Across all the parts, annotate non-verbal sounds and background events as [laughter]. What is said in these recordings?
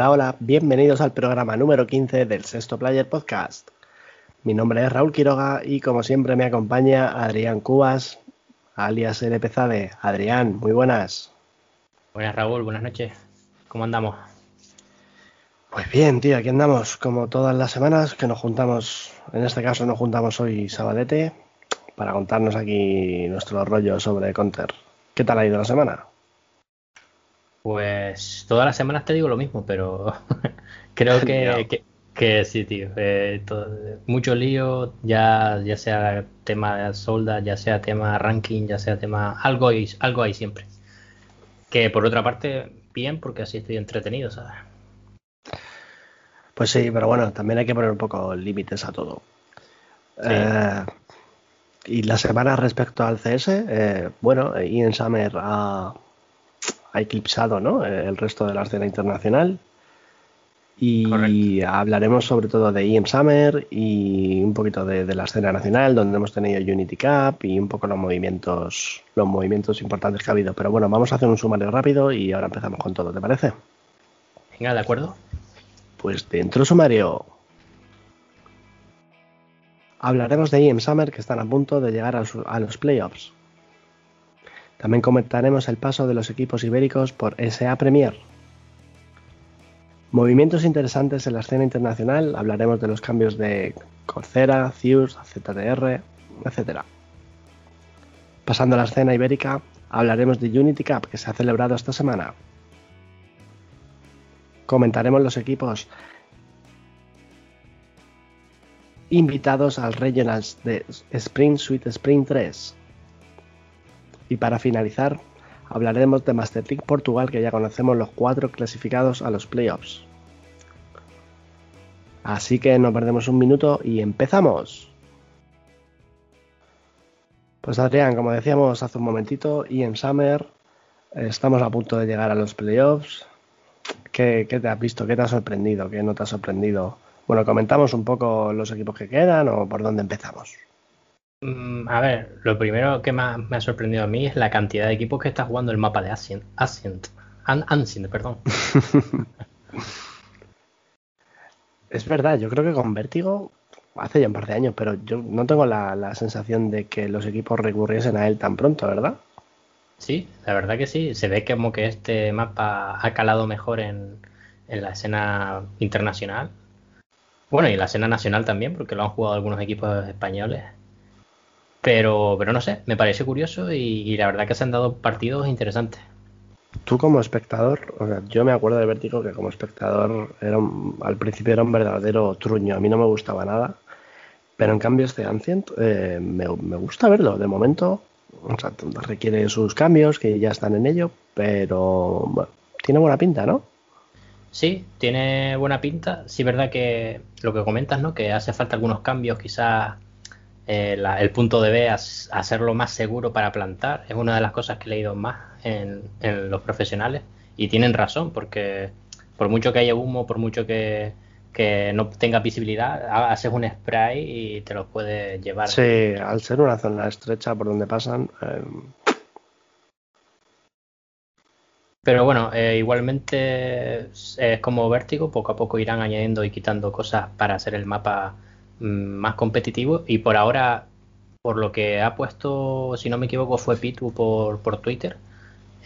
Hola, hola, bienvenidos al programa número 15 del Sexto Player Podcast. Mi nombre es Raúl Quiroga y como siempre me acompaña Adrián Cubas, alias LPZade. Adrián, muy buenas. Buenas Raúl, buenas noches. ¿Cómo andamos? Pues bien, tío, aquí andamos como todas las semanas que nos juntamos, en este caso nos juntamos hoy sabadete para contarnos aquí nuestro rollo sobre Counter. ¿Qué tal ha ido la semana? Pues todas las semanas te digo lo mismo, pero [laughs] creo [laughs] que, que, sí, tío. Eh, mucho lío, ya, ya sea tema de solda, ya sea tema ranking, ya sea tema... Algo hay, algo hay siempre. Que por otra parte, bien, porque así estoy entretenido, ¿sabes? Pues sí, pero bueno, también hay que poner un poco límites a todo. Eh, y la semana respecto al CS, eh, bueno, Ian Summer ha, eclipsado ¿no? el resto de la escena internacional. Y hablaremos sobre todo de Ian Summer y un poquito de, de, la escena nacional, donde hemos tenido Unity Cup y un poco los movimientos, los movimientos importantes que ha habido. Pero bueno, vamos a hacer un sumario rápido y ahora empezamos con todo, ¿te parece? Venga, de acuerdo. Pues dentro sumario. Hablaremos de IEM Summer que están a punto de llegar a los playoffs. También comentaremos el paso de los equipos ibéricos por SA Premier. Movimientos interesantes en la escena internacional, hablaremos de los cambios de Coursera, Zeus, ZTR, etc. Pasando a la escena ibérica, hablaremos de Unity Cup que se ha celebrado esta semana. Comentaremos los equipos invitados al Regionals de Spring Suite Spring 3. Y para finalizar, hablaremos de Master League Portugal, que ya conocemos los cuatro clasificados a los playoffs. Así que no perdemos un minuto y empezamos. Pues Adrián, como decíamos hace un momentito, en Summer estamos a punto de llegar a los playoffs. ¿Qué, te has visto? ¿Qué te ha sorprendido? ¿Qué no te ha sorprendido? Bueno, comentamos un poco los equipos que quedan o por dónde empezamos. Mm, a ver, lo primero que más me ha sorprendido a mí es la cantidad de equipos que está jugando el mapa de Ascent. Ascent, perdón. [laughs] es verdad, yo creo que con Vértigo hace ya un par de años, pero yo no tengo la, la sensación de que los equipos recurriesen a él tan pronto, ¿verdad? Sí, la verdad que sí. Se ve como que este mapa ha calado mejor en, la escena internacional. Bueno, y en la escena nacional también, porque lo han jugado algunos equipos españoles. Pero, pero no sé, me parece curioso y, la verdad que se han dado partidos interesantes. Tú como espectador, o sea, yo me acuerdo de Vértigo que como espectador era al principio era un verdadero truño, a mí no me gustaba nada, pero en cambio este Ancient eh, me, me, gusta verlo, de momento o sea, requiere sus cambios, que ya están en ello, pero bueno, tiene buena pinta, ¿no? Sí, tiene buena pinta. Sí, verdad que lo que comentas, ¿no? Que hace falta algunos cambios, quizás eh, el punto de B, hacerlo más seguro para plantar, es una de las cosas que he leído más en, en los profesionales. Y tienen razón, porque por mucho que haya humo, por mucho que, que no tenga visibilidad, haces un spray y te lo puedes llevar. Sí, al ser una zona estrecha por donde pasan. Eh... Pero bueno, eh, igualmente es como vértigo, poco a poco irán añadiendo y quitando cosas para hacer el mapa más competitivo. Y por ahora, por lo que ha puesto, si no me equivoco, fue Pitu por, por Twitter,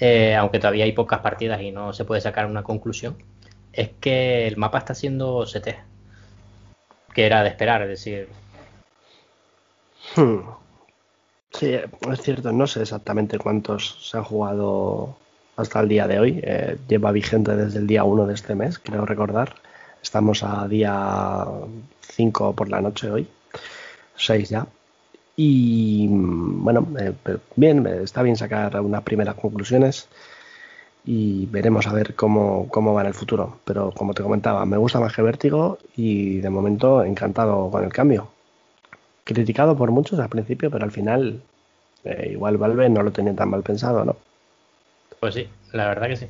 eh, aunque todavía hay pocas partidas y no se puede sacar una conclusión es que el mapa está siendo CT. Que era de esperar, es decir. Hmm. Sí, es cierto, no sé exactamente cuántos se han jugado hasta el día de hoy. Eh, lleva vigente desde el día 1 de este mes, quiero recordar. Estamos a día 5 por la noche hoy, 6 ya. Y bueno, eh, bien, está bien sacar unas primeras conclusiones y veremos a ver cómo, cómo va en el futuro. Pero como te comentaba, me gusta más que Vértigo y de momento encantado con el cambio. Criticado por muchos al principio, pero al final eh, igual Valve no lo tenía tan mal pensado, ¿no? Pues sí, la verdad que sí.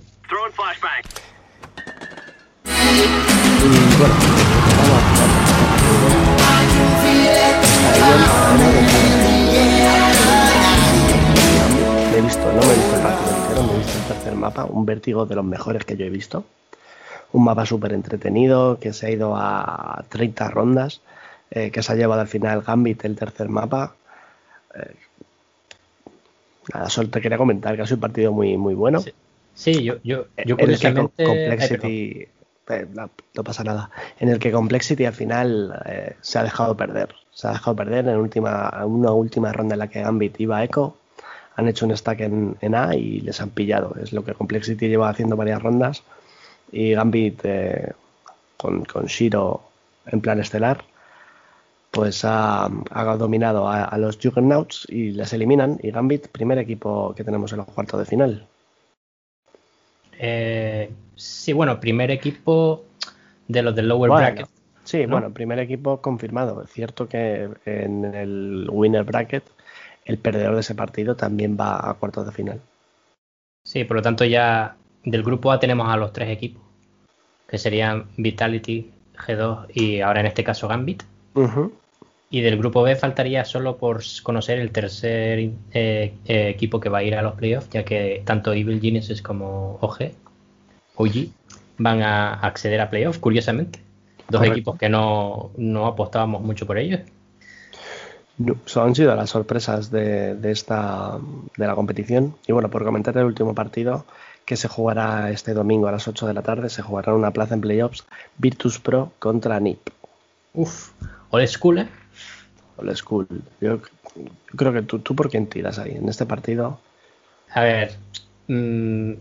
He visto, no me he visto el partido entero, me he visto el tercer mapa, un vértigo de los mejores que yo he visto. un mapa súper entretenido que se ha ido a 30 rondas, eh, que se ha llevado al final Gambit el tercer mapa. Eh, nada, solo te quería comentar que ha sido un partido muy, muy bueno. Sí, yo, yo, yo curiosamente... Complexity, eh, no, pasa nada. En el que Complexity al final se ha dejado perder. Se ha dejado perder en última, una última ronda en la que Gambit iba a Echo. Han hecho un stack en, en A y les han pillado. Es lo que Complexity lleva haciendo varias rondas y Gambit eh, con, con, Shiro en plan estelar, pues ha, dominado a, los Juggernauts y les eliminan. Y Gambit, primer equipo que tenemos en los cuartos de final. Eh, sí, bueno, primer equipo de los del lower bracket. Sí, bueno, primer equipo confirmado. Es cierto que en el winner bracket el perdedor de ese partido también va a cuartos de final. Sí, por lo tanto ya del grupo A tenemos a los tres equipos, que serían Vitality, G2 y ahora en este caso Gambit. Y del grupo B faltaría solo por conocer el tercer eh, eh, equipo que va a ir a los playoffs, ya que tanto Evil Geniuses como OG, OG van a acceder a playoffs, curiosamente. Dos equipos que no, apostábamos mucho por ellos. No, han sido las sorpresas de, de, esta de la competición. Y bueno, por comentar el último partido, que se jugará este domingo a las 8 de la tarde. Se jugará una plaza en playoffs Virtus Pro contra NIP. Uf, old school, ¿eh? Old school. Yo, creo que tú, tú por quién tiras ahí en este partido. A ver, mm,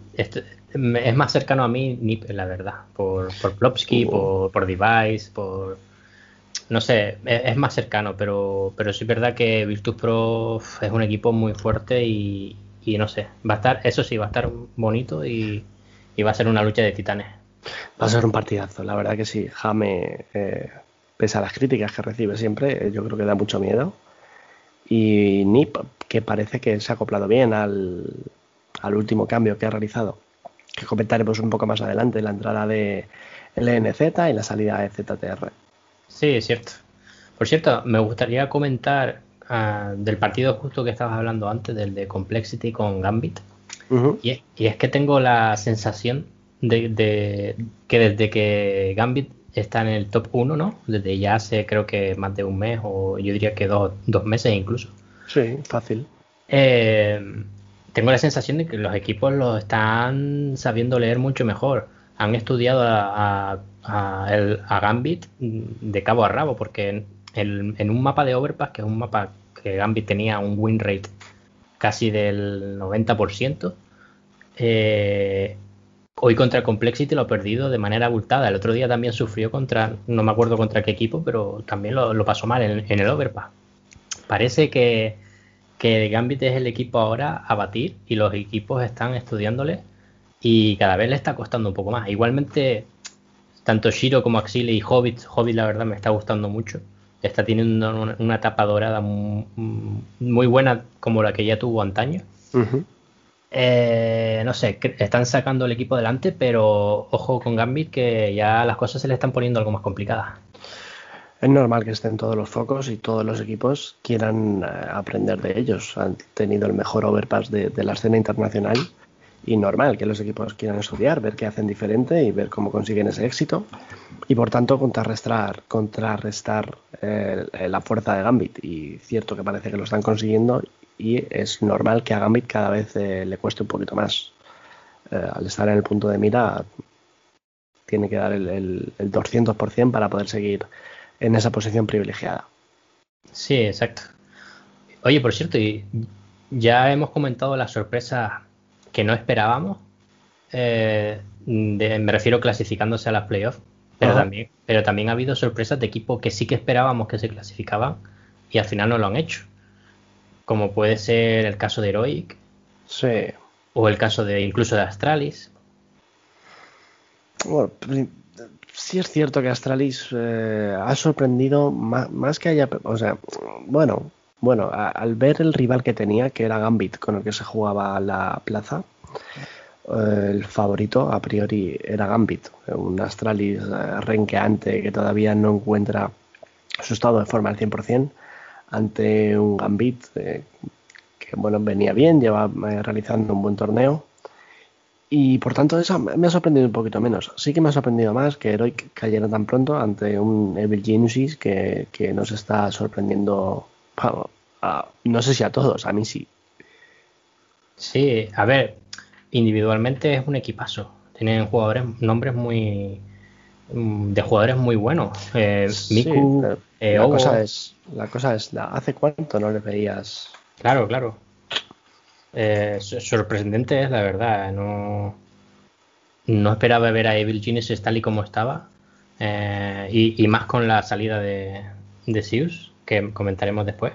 es más cercano a mí NIP, la verdad. Por, por Plopsky, uh. por, por Device, por no sé, es, más cercano, pero, pero sí es verdad que Virtus Pro es un equipo muy fuerte y, y no sé, va a estar, eso sí, va a estar bonito y, va a ser una lucha de titanes. Va a ser un partidazo, la verdad que sí. Jame, eh, pese a las críticas que recibe siempre, eh, yo creo que da mucho miedo. Y Nip, que parece que se ha acoplado bien al, último cambio que ha realizado, que comentaremos un poco más adelante, la entrada de LNZ y la salida de ZTR. Sí, es cierto. Por cierto, me gustaría comentar Ah, del partido justo que estabas hablando antes, del de Complexity con Gambit. y, es que tengo la sensación de, que desde que Gambit está en el top 1, ¿no? Desde ya hace creo que más de un mes o yo diría que dos, meses incluso. Sí, fácil. Eh, tengo la sensación de que los equipos lo están sabiendo leer mucho mejor. Han estudiado a, Gambit de cabo a rabo, porque en un mapa de Overpass, que es un mapa que Gambit tenía un win rate casi del 90%, eh, hoy contra Complexity lo ha perdido de manera abultada. El otro día también sufrió contra, no me acuerdo contra qué equipo, pero también lo, pasó mal en, el Overpass. Parece que, que Gambit es el equipo ahora a batir y los equipos están estudiándole y cada vez le está costando un poco más. Igualmente, tanto Shiro como Axile y Hobbit, Hobbit la verdad me está gustando mucho está teniendo una, etapa dorada muy, buena como la que ya tuvo antaño. Eh, no sé, están sacando el equipo adelante, pero ojo con Gambit que ya las cosas se le están poniendo algo más complicadas. Es normal que estén todos los focos y todos los equipos quieran eh, aprender de ellos. Han tenido el mejor overpass de la escena internacional y normal que los equipos quieran estudiar, ver qué hacen diferente y ver cómo consiguen ese éxito y por tanto contrarrestar, contrarrestar eh, la fuerza de Gambit y cierto que parece que lo están consiguiendo y es normal que a Gambit cada vez eh, le cueste un poquito más. Al estar en el punto de mira tiene que dar el, el, el 200% para poder seguir en esa posición privilegiada. Sí, exacto. Oye, por cierto, y ya hemos comentado la sorpresa que no esperábamos. Eh, me refiero clasificándose a las playoffs, pero también, pero también ha habido sorpresas de equipos que sí que esperábamos que se clasificaban y al final no lo han hecho. Como puede ser el caso de Heroic. Sí. O el caso de incluso de Astralis. Bueno, sí es cierto que Astralis eh, ha sorprendido más, que haya. O sea, bueno, bueno, al ver el rival que tenía, que era Gambit, con el que se jugaba la plaza, eh, el favorito a priori era Gambit, un Astralis eh, renqueante que todavía no encuentra su estado de forma al 100%, ante un Gambit que bueno, venía bien, lleva realizando un buen torneo Y por tanto, eso me ha sorprendido un poquito menos. Sí que me ha sorprendido más que Heroic cayera tan pronto ante un Evil Genesis que, nos está sorprendiendo. no sé si a todos, a mí sí. Sí, a ver, individualmente es un equipazo. Tienen jugadores, nombres muy. de jugadores muy buenos. Eh, Miku, eh, la, cosa es, la cosa es, ¿hace cuánto no le veías? Claro, claro. Eh, sorprendente es la verdad. No, no esperaba ver a Evil Genius tal y como estaba. Eh, y, más con la salida de, de Zeus, que comentaremos después.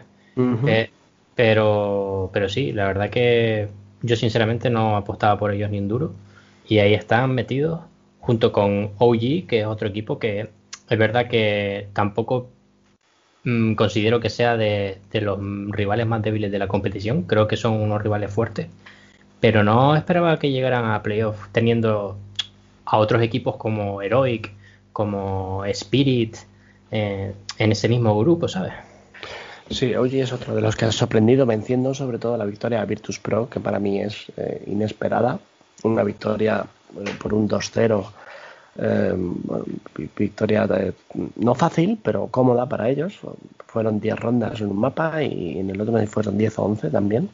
Eh, pero, pero sí, la verdad que yo sinceramente no apostaba por ellos ni un duro. Y ahí están metidos junto con OG, que es otro equipo que es verdad que tampoco Mm, considero que sea de, los rivales más débiles de la competición. Creo que son unos rivales fuertes. Pero no esperaba que llegaran a playoffs teniendo a otros equipos como Heroic, como Spirit, eh, en ese mismo grupo, ¿sabes? Sí, hoy es otro de los que ha sorprendido venciendo sobre todo la victoria a Virtus Pro, que para mí es eh, inesperada. Una victoria eh, por un 2-0 eh, victoria no fácil, pero cómoda para ellos. Fueron 10 rondas en un mapa y en el otro fueron 10 o 11 también.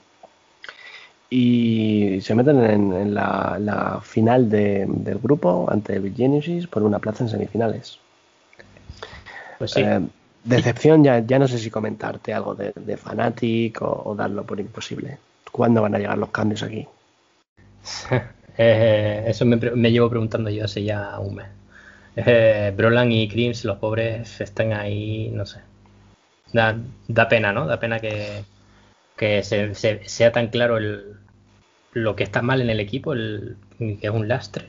Y se meten en, la, final del grupo ante Genesis por una plaza en semifinales. Pues eh, decepción, ya, ya no sé si comentarte algo de, de Fanatic o darlo por imposible. ¿Cuándo van a llegar los cambios aquí? [laughs] Eh, eso me, llevo preguntando yo hace ya un mes. Eh, Brolan y Crims, los pobres, están ahí, no sé. Da, da pena, ¿no? Da pena que, que se, sea tan claro el, lo que está mal en el equipo, el, que es un lastre,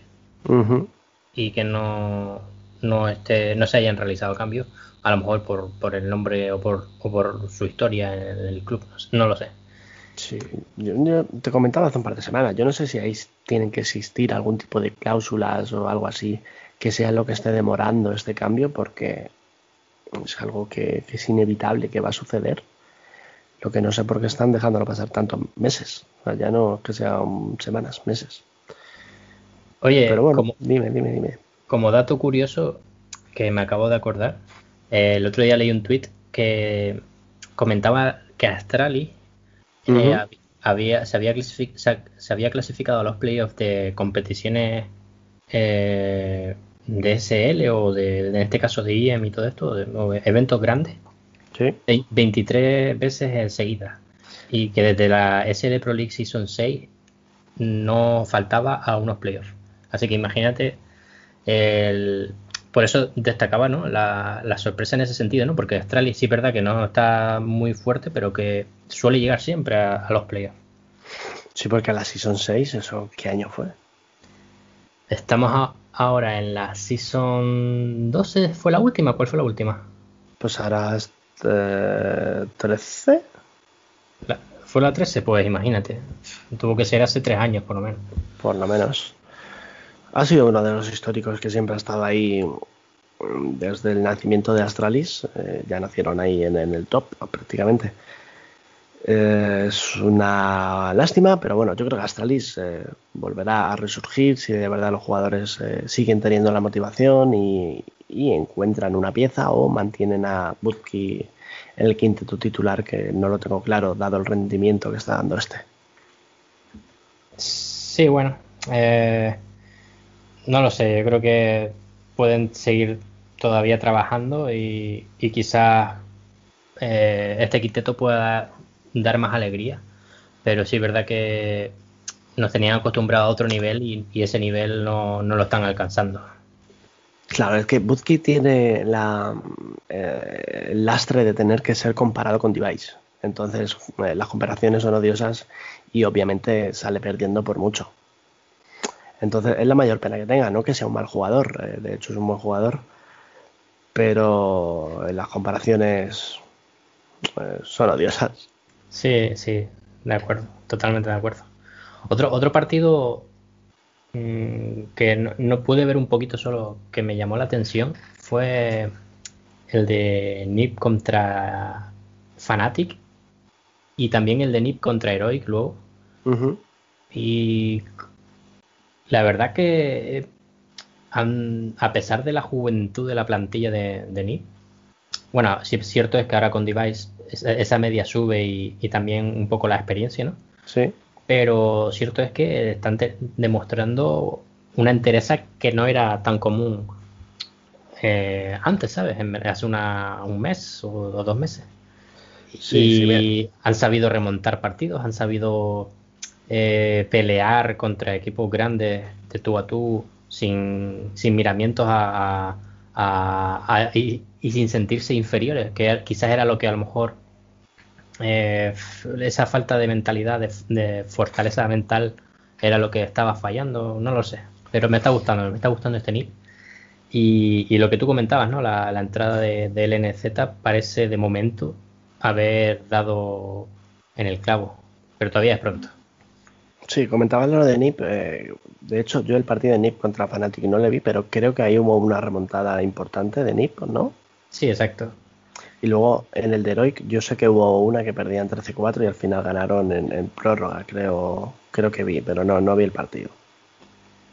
y que no, no, esté, no se hayan realizado cambios, a lo mejor por, por el nombre o por, o por su historia en el club, no lo sé. Sí, yo, te comentaba hace un par de semanas, yo no sé si ahí tienen que existir algún tipo de cláusulas o algo así que sea lo que esté demorando este cambio porque es algo que, es inevitable que va a suceder. Lo que no sé por qué están dejándolo pasar tantos meses, ya no que sean semanas, meses. Oye, Pero bueno, como, dime, dime, dime. Como dato curioso que me acabo de acordar, eh, el otro día leí un tweet que comentaba que Eh, había, se, había se, había clasificado a los playoffs de competiciones eh, de SL o de, en este caso de IEM y todo esto, de, eventos grandes, 23 veces enseguida. Y que desde la SL Pro League Season 6 no faltaba a unos playoffs. Así que imagínate el, por eso destacaba ¿no? la, sorpresa en ese sentido, ¿no? porque Australia sí es verdad que no está muy fuerte, pero que suele llegar siempre a, los playoffs. Sí, porque a la Season 6, ¿eso qué año fue? Estamos ahora en la Season 12, ¿fue la última? ¿Cuál fue la última? Pues ahora es 13. Eh, ¿Fue la 13? Pues imagínate. Tuvo que ser hace tres años por lo menos. Por lo menos. Ha sido uno de los históricos que siempre ha estado ahí desde el nacimiento de Astralis. Eh, ya nacieron ahí en, el top prácticamente. Eh, es una lástima, pero bueno, yo creo que Astralis eh, volverá a resurgir si de verdad los jugadores siguen teniendo la motivación y, encuentran una pieza o mantienen a Butki en el quinteto titular, que no lo tengo claro, dado el rendimiento que está dando este. Sí, bueno. No lo sé, yo creo que pueden seguir todavía trabajando y, quizás eh, este quinteto pueda dar más alegría. Pero sí es verdad que nos tenían acostumbrados a otro nivel y, ese nivel no, lo están alcanzando. Claro, es que Buzki tiene la, eh, el lastre de tener que ser comparado con Device. Entonces, eh, las comparaciones son odiosas y obviamente sale perdiendo por mucho. Entonces es la mayor pena que tenga, no que sea un mal jugador, eh, de hecho es un buen jugador, pero en las comparaciones pues, son odiosas. Sí, sí, de acuerdo, totalmente de acuerdo. Otro, otro partido mm, que no, pude ver un poquito solo, que me llamó la atención, fue el de Nip contra Fnatic y también el de Nip contra Heroic luego. Y La verdad que a pesar de la juventud de la plantilla de, de NIP, bueno, sí es cierto es que ahora con Device esa media sube y, y, también un poco la experiencia, ¿no? Sí. Pero cierto es que están demostrando una entereza que no era tan común eh, antes, ¿sabes? hace una, un mes o, dos meses. y han sabido remontar partidos, han sabido eh, pelear contra equipos grandes de tú a tú sin, sin miramientos a, y, sin sentirse inferiores, que quizás era lo que a lo mejor eh, esa falta de mentalidad, de, fortaleza mental, era lo que estaba fallando, no lo sé. Pero me está gustando, me está gustando este nick. Y, lo que tú comentabas, ¿no? La, entrada de, de, LNZ parece de momento haber dado en el clavo, pero todavía es pronto. Sí, comentaba lo de NIP. Eh, de hecho, yo el partido de NIP contra Fnatic no le vi, pero creo que ahí hubo una remontada importante de NIP, ¿no? Sí, exacto. Y luego en el de Heroic, yo sé que hubo una que perdían 13-4 y al final ganaron en, prórroga, creo, creo que vi, pero no, no vi el partido.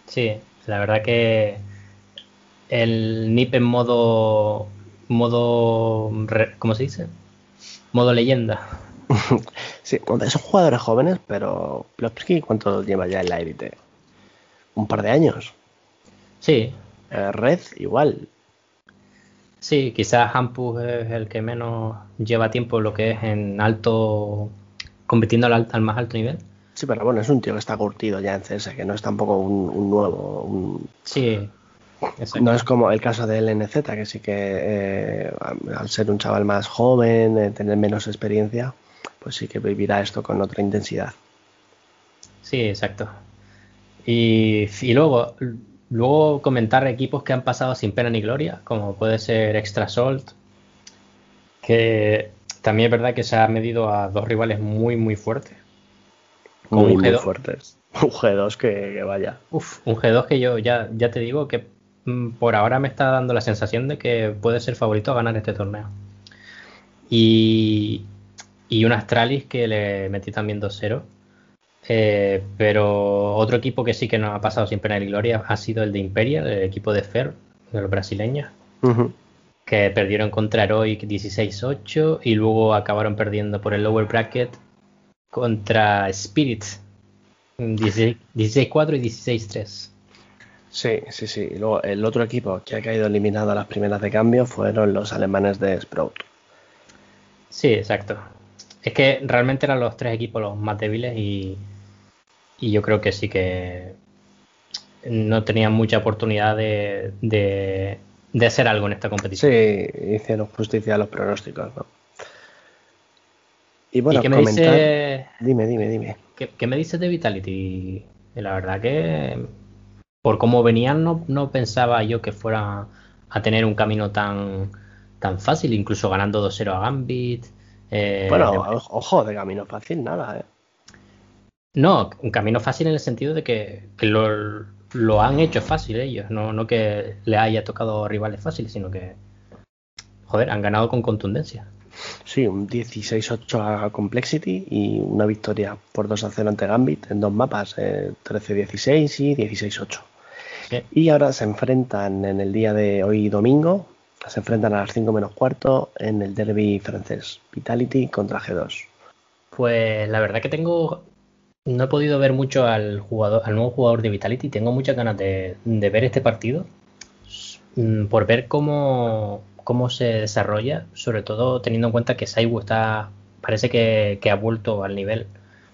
Sí, la verdad que el NIP en modo. modo. ¿Cómo se dice? Modo leyenda. [laughs] sí, son jugadores jóvenes, pero Plovsky, ¿cuánto lleva ya en la élite? ¿Un par de años? Sí. Eh, Red, igual. Sí, quizás Hampus es el que menos lleva tiempo lo que es en alto, compitiendo al, más alto nivel. Sí, pero bueno, es un tío que está curtido ya en CS, que no es tampoco un, nuevo. Sí. No es como el caso de LNZ, que sí que eh, al ser un chaval más joven, eh, tener menos experiencia, pues sí que vivirá esto con otra intensidad. Sí, exacto. Y, y luego, luego comentar equipos que han pasado sin pena ni gloria, como puede ser Extra Salt, que también es verdad que se ha medido a dos rivales muy, muy fuertes. Muy, muy fuertes. Un G2 que, vaya. Uf, un G2 que yo ya, ya te digo que mm, por ahora me está dando la sensación de que puede ser favorito a ganar este torneo. Y, y un Astralis que le metí también 2-0. Eh, pero otro equipo que sí que no ha pasado sin pena ni gloria ha sido el de Imperial, el equipo de Fer, de los brasileños, que perdieron contra Heroic 16-8 y luego acabaron perdiendo por el lower bracket contra Spirit 16-4 y 16-3. Sí, sí, sí. Y luego el otro equipo que ha caído eliminado a las primeras de cambio fueron los alemanes de Sprout. Sí, exacto. Es que realmente eran los tres equipos los más débiles y, yo creo que sí que no tenían mucha oportunidad de, de, hacer algo en esta competición. Sí, hicieron justicia a los pronósticos, ¿no? Y bueno, qué me dice... Dime, dime, dime. ¿Qué, me dices de Vitality? La verdad que por cómo venían no, no pensaba yo que fuera a tener un camino tan, tan fácil, incluso ganando 2-0 a Gambit. Eh, bueno, ojo, de camino fácil nada, ¿eh? No, un camino fácil en el sentido de que, lo, han hecho fácil ellos, no, no que le haya tocado rivales fáciles, sino que, joder, han ganado con contundencia. Sí, un 16-8 a Complexity y una victoria por 2 0 ante Gambit en dos mapas, 13-16 eh, y 16-8. Y ahora se enfrentan en el día de hoy domingo se enfrentan a las 5 menos cuarto en el derby francés, Vitality contra G2. Pues la verdad que tengo. No he podido ver mucho al jugador, al nuevo jugador de Vitality. Tengo muchas ganas de, ver este partido. Mm, por ver cómo, cómo se desarrolla. Sobre todo teniendo en cuenta que Saibu está. Parece que, que ha vuelto al nivel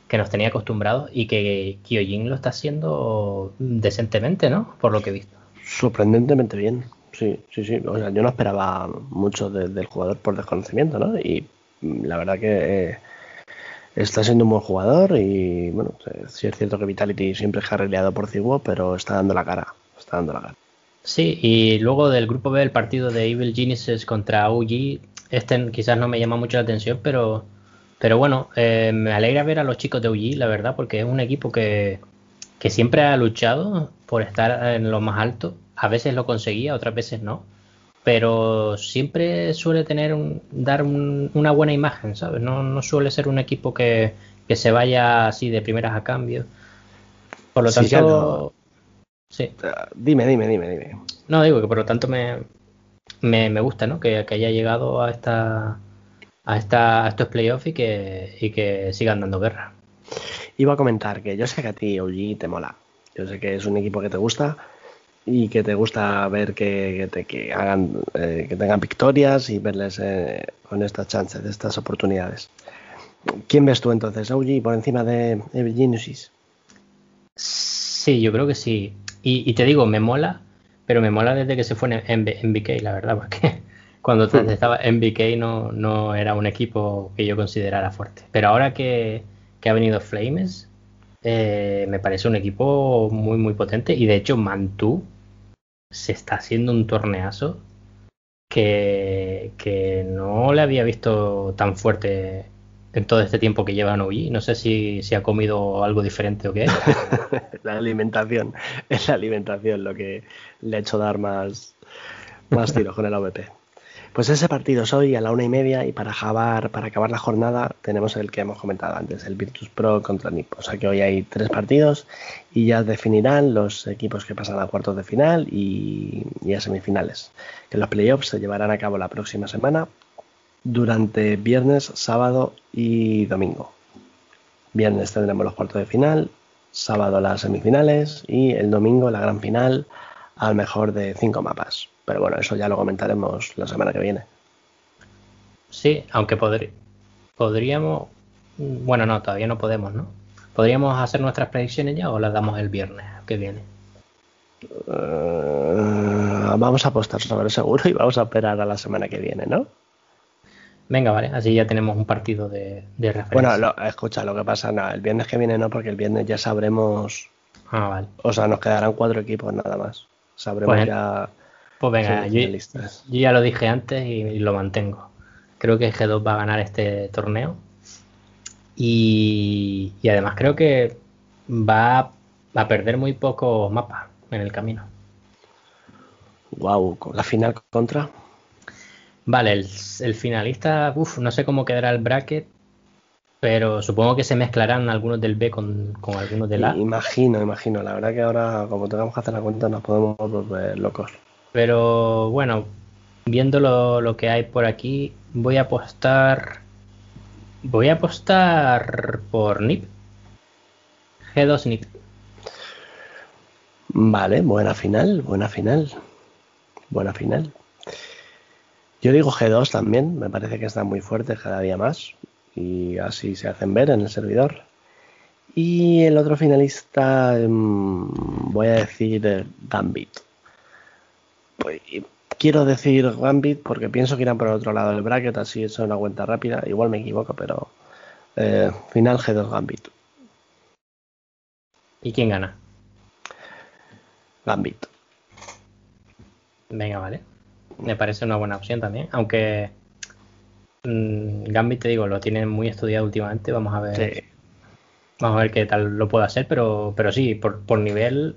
que nos tenía acostumbrados y que Kyojin lo está haciendo decentemente, ¿no? Por lo que he visto. Sorprendentemente bien. Sí, sí, sí. O sea, yo no esperaba mucho del jugador por desconocimiento, ¿no? Y mm, la verdad que eh, está siendo un buen jugador y, bueno, sí es cierto que Vitality siempre es carrileado por Ciguo, pero está dando la cara. Está dando la cara. Sí, y luego del grupo B, el partido de Evil Genesis contra OG, este quizás no me llama mucho la atención, pero, pero bueno, eh, me alegra ver a los chicos de OG, la verdad, porque es un equipo que, que siempre ha luchado por estar en lo más alto a veces lo conseguía, otras veces no. Pero siempre suele tener un, dar una buena imagen, ¿sabes? No, suele ser un equipo que, se vaya así de primeras a cambio. Por lo tanto. Sí. Dime, dime, dime, dime. No, digo que por lo tanto me, me, gusta, ¿no? Que, haya llegado a esta a esta a estos playoffs y que, y que sigan dando guerra. Iba a comentar que yo sé que a ti OG te mola. Yo sé que es un equipo que te gusta y que te gusta ver que, que, hagan eh, que tengan victorias y verles eh, con estas chances, estas oportunidades. ¿Quién ves tú entonces, OG, por encima de Genesis? Sí, yo creo que sí. Y, te digo, me mola, pero me mola desde que se fue en, MBK, la verdad, porque [laughs] cuando hmm. estaba en MBK no, no era un equipo que yo considerara fuerte. Pero ahora que, ha venido Flames, eh, me parece un equipo muy, muy potente. Y de hecho, Mantú se está haciendo un torneazo que, que no le había visto tan fuerte en todo este tiempo que lleva Novi. No sé si, si ha comido algo diferente o qué. [laughs] la alimentación, es la alimentación lo que le ha hecho dar más, más con el AVP. Pues ese partido es hoy a la una y media y para acabar, para acabar la jornada tenemos el que hemos comentado antes, el Virtus Pro contra NIP. O sea que hoy hay tres partidos y ya definirán los equipos que pasan a cuartos de final y, y a semifinales. Que los playoffs se llevarán a cabo la próxima semana durante viernes, sábado y domingo. Viernes tendremos los cuartos de final, sábado las semifinales y el domingo la gran final al mejor de cinco mapas. Pero bueno, eso ya lo comentaremos la semana que viene. Sí, aunque podríamos... Bueno, no, todavía no podemos, ¿no? ¿Podríamos hacer nuestras predicciones ya o las damos el viernes que viene? Eh, vamos a apostar sobre seguro y vamos a esperar a la semana que viene, ¿no? Venga, vale, así ya tenemos un partido de, referencia. Bueno, escucha, lo que pasa, no, el viernes que viene no, porque el viernes ya sabremos. Ah, vale. O sea, nos quedarán cuatro equipos nada más. Sabremos pues, ya. Pues venga, yo, ya lo dije antes y, lo mantengo. Creo que G2 va a ganar este torneo. Y, y además creo que va a perder muy poco mapa en el camino. Wow, la final contra. Vale, el, finalista, uff, no sé cómo quedará el bracket, pero supongo que se mezclarán algunos del B con, algunos del A. Imagino, imagino. La verdad que ahora, como tengamos que hacer la cuenta, nos podemos volver locos. Pero bueno, viendo lo, que hay por aquí, voy a apostar. Voy a apostar por NIP. G2 NIP. Vale, buena final, buena final. Buena final. Yo digo G2 también, me parece que está muy fuerte cada día más y así se hacen ver en el servidor. Y el otro finalista, em, voy a decir eh, Gambit. Pues, quiero decir Gambit porque pienso que irán por el otro lado del bracket, así es una cuenta rápida. Igual me equivoco, pero eh, final G2 Gambit. ¿Y quién gana? Gambit. Venga, vale me parece una buena opción también. Aunque mmm, Gambit, te digo, lo tienen muy estudiado últimamente. Vamos a ver. Vamos a ver qué tal lo puede hacer, pero, pero sí, por, por nivel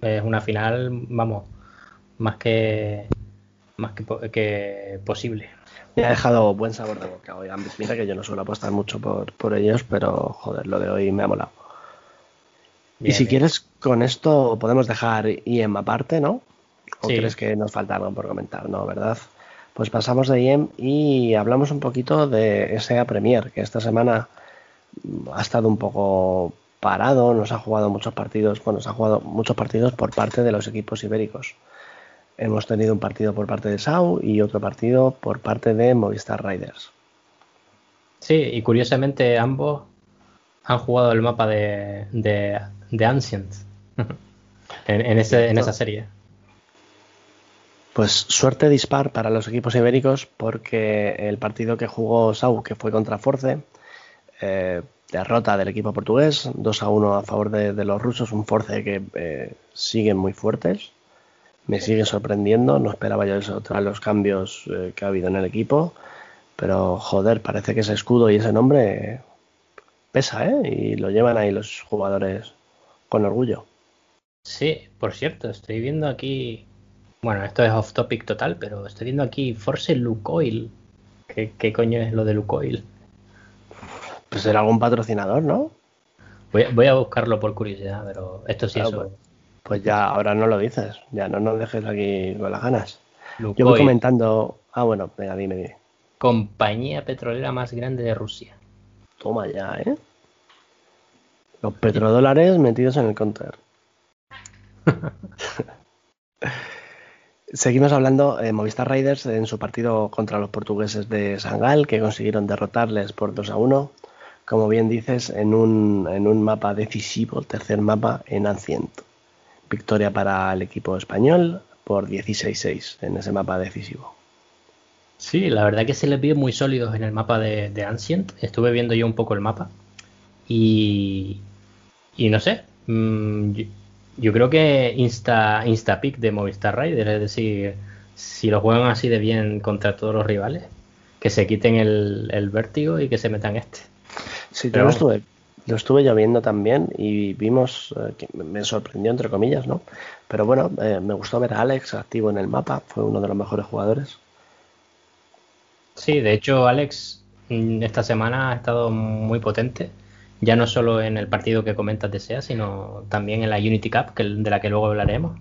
es una final, vamos, más que más que, posible. Me ha dejado buen sabor de boca hoy. Mira que yo no suelo apostar mucho por, por ellos, pero joder, lo de hoy me ha molado. y si quieres, con esto podemos dejar IEM aparte, ¿no? ¿O crees que nos falta algo por comentar? No, ¿verdad? Pues pasamos de IEM y hablamos un poquito de SA Premier, que esta semana ha estado un poco parado, nos ha jugado muchos partidos, bueno, nos ha jugado muchos partidos por parte de los equipos ibéricos. Hemos tenido un partido por parte de SAU y otro partido por parte de Movistar Riders. Sí, y curiosamente ambos han jugado el mapa de, de, Ancient [laughs] en, ese, en esa serie. Pues suerte dispar para los equipos ibéricos porque el partido que jugó Sau, que fue contra Force, eh, derrota del equipo portugués, 2 a 1 a favor de, los rusos, un Force que eh, siguen muy fuertes, me sigue sorprendiendo, no esperaba yo eso tras los cambios eh, que ha habido en el equipo, pero joder, parece que ese escudo y ese nombre pesa, ¿eh? Y lo llevan ahí los jugadores con orgullo. Sí, por cierto, estoy viendo aquí bueno, esto es off topic total, pero estoy viendo aquí Force Lucoil. ¿Qué, coño es lo de Lucoil? Pues era algún patrocinador, ¿no? Voy, a buscarlo por curiosidad, pero esto sí es Pues ya, ahora no lo dices, ya no nos dejes aquí con las ganas. Yo voy comentando. Ah, bueno, venga, dime, dime. Compañía petrolera más grande de Rusia. Toma ya, ¿eh? Los petrodólares metidos en el counter. [laughs] Seguimos hablando de Movistar Riders en su partido contra los portugueses de Sangal, que consiguieron derrotarles por 2 a 1. Como bien dices, en un, en un mapa decisivo, el tercer mapa en Ancient. Victoria para el equipo español por 16-6 en ese mapa decisivo. Sí, la verdad que se les vio muy sólidos en el mapa de, de Ancient. Estuve viendo yo un poco el mapa y, y no sé, mm, yo, creo que Insta, Insta Pick de Movistar Rider, es decir, si lo juegan así de bien contra todos los rivales, que se quiten el, el vértigo y que se metan este. Sí, yo lo estuve, lo estuve yo viendo también y vimos, eh, que me sorprendió entre comillas, ¿no? Pero bueno, eh, me gustó ver a Alex activo en el mapa, fue uno de los mejores jugadores. Sí, de hecho Alex mm, esta semana ha estado muy potente ya no solo en el partido que comentas de SEA, sino también en la Unity Cup, que, de la que luego hablaremos.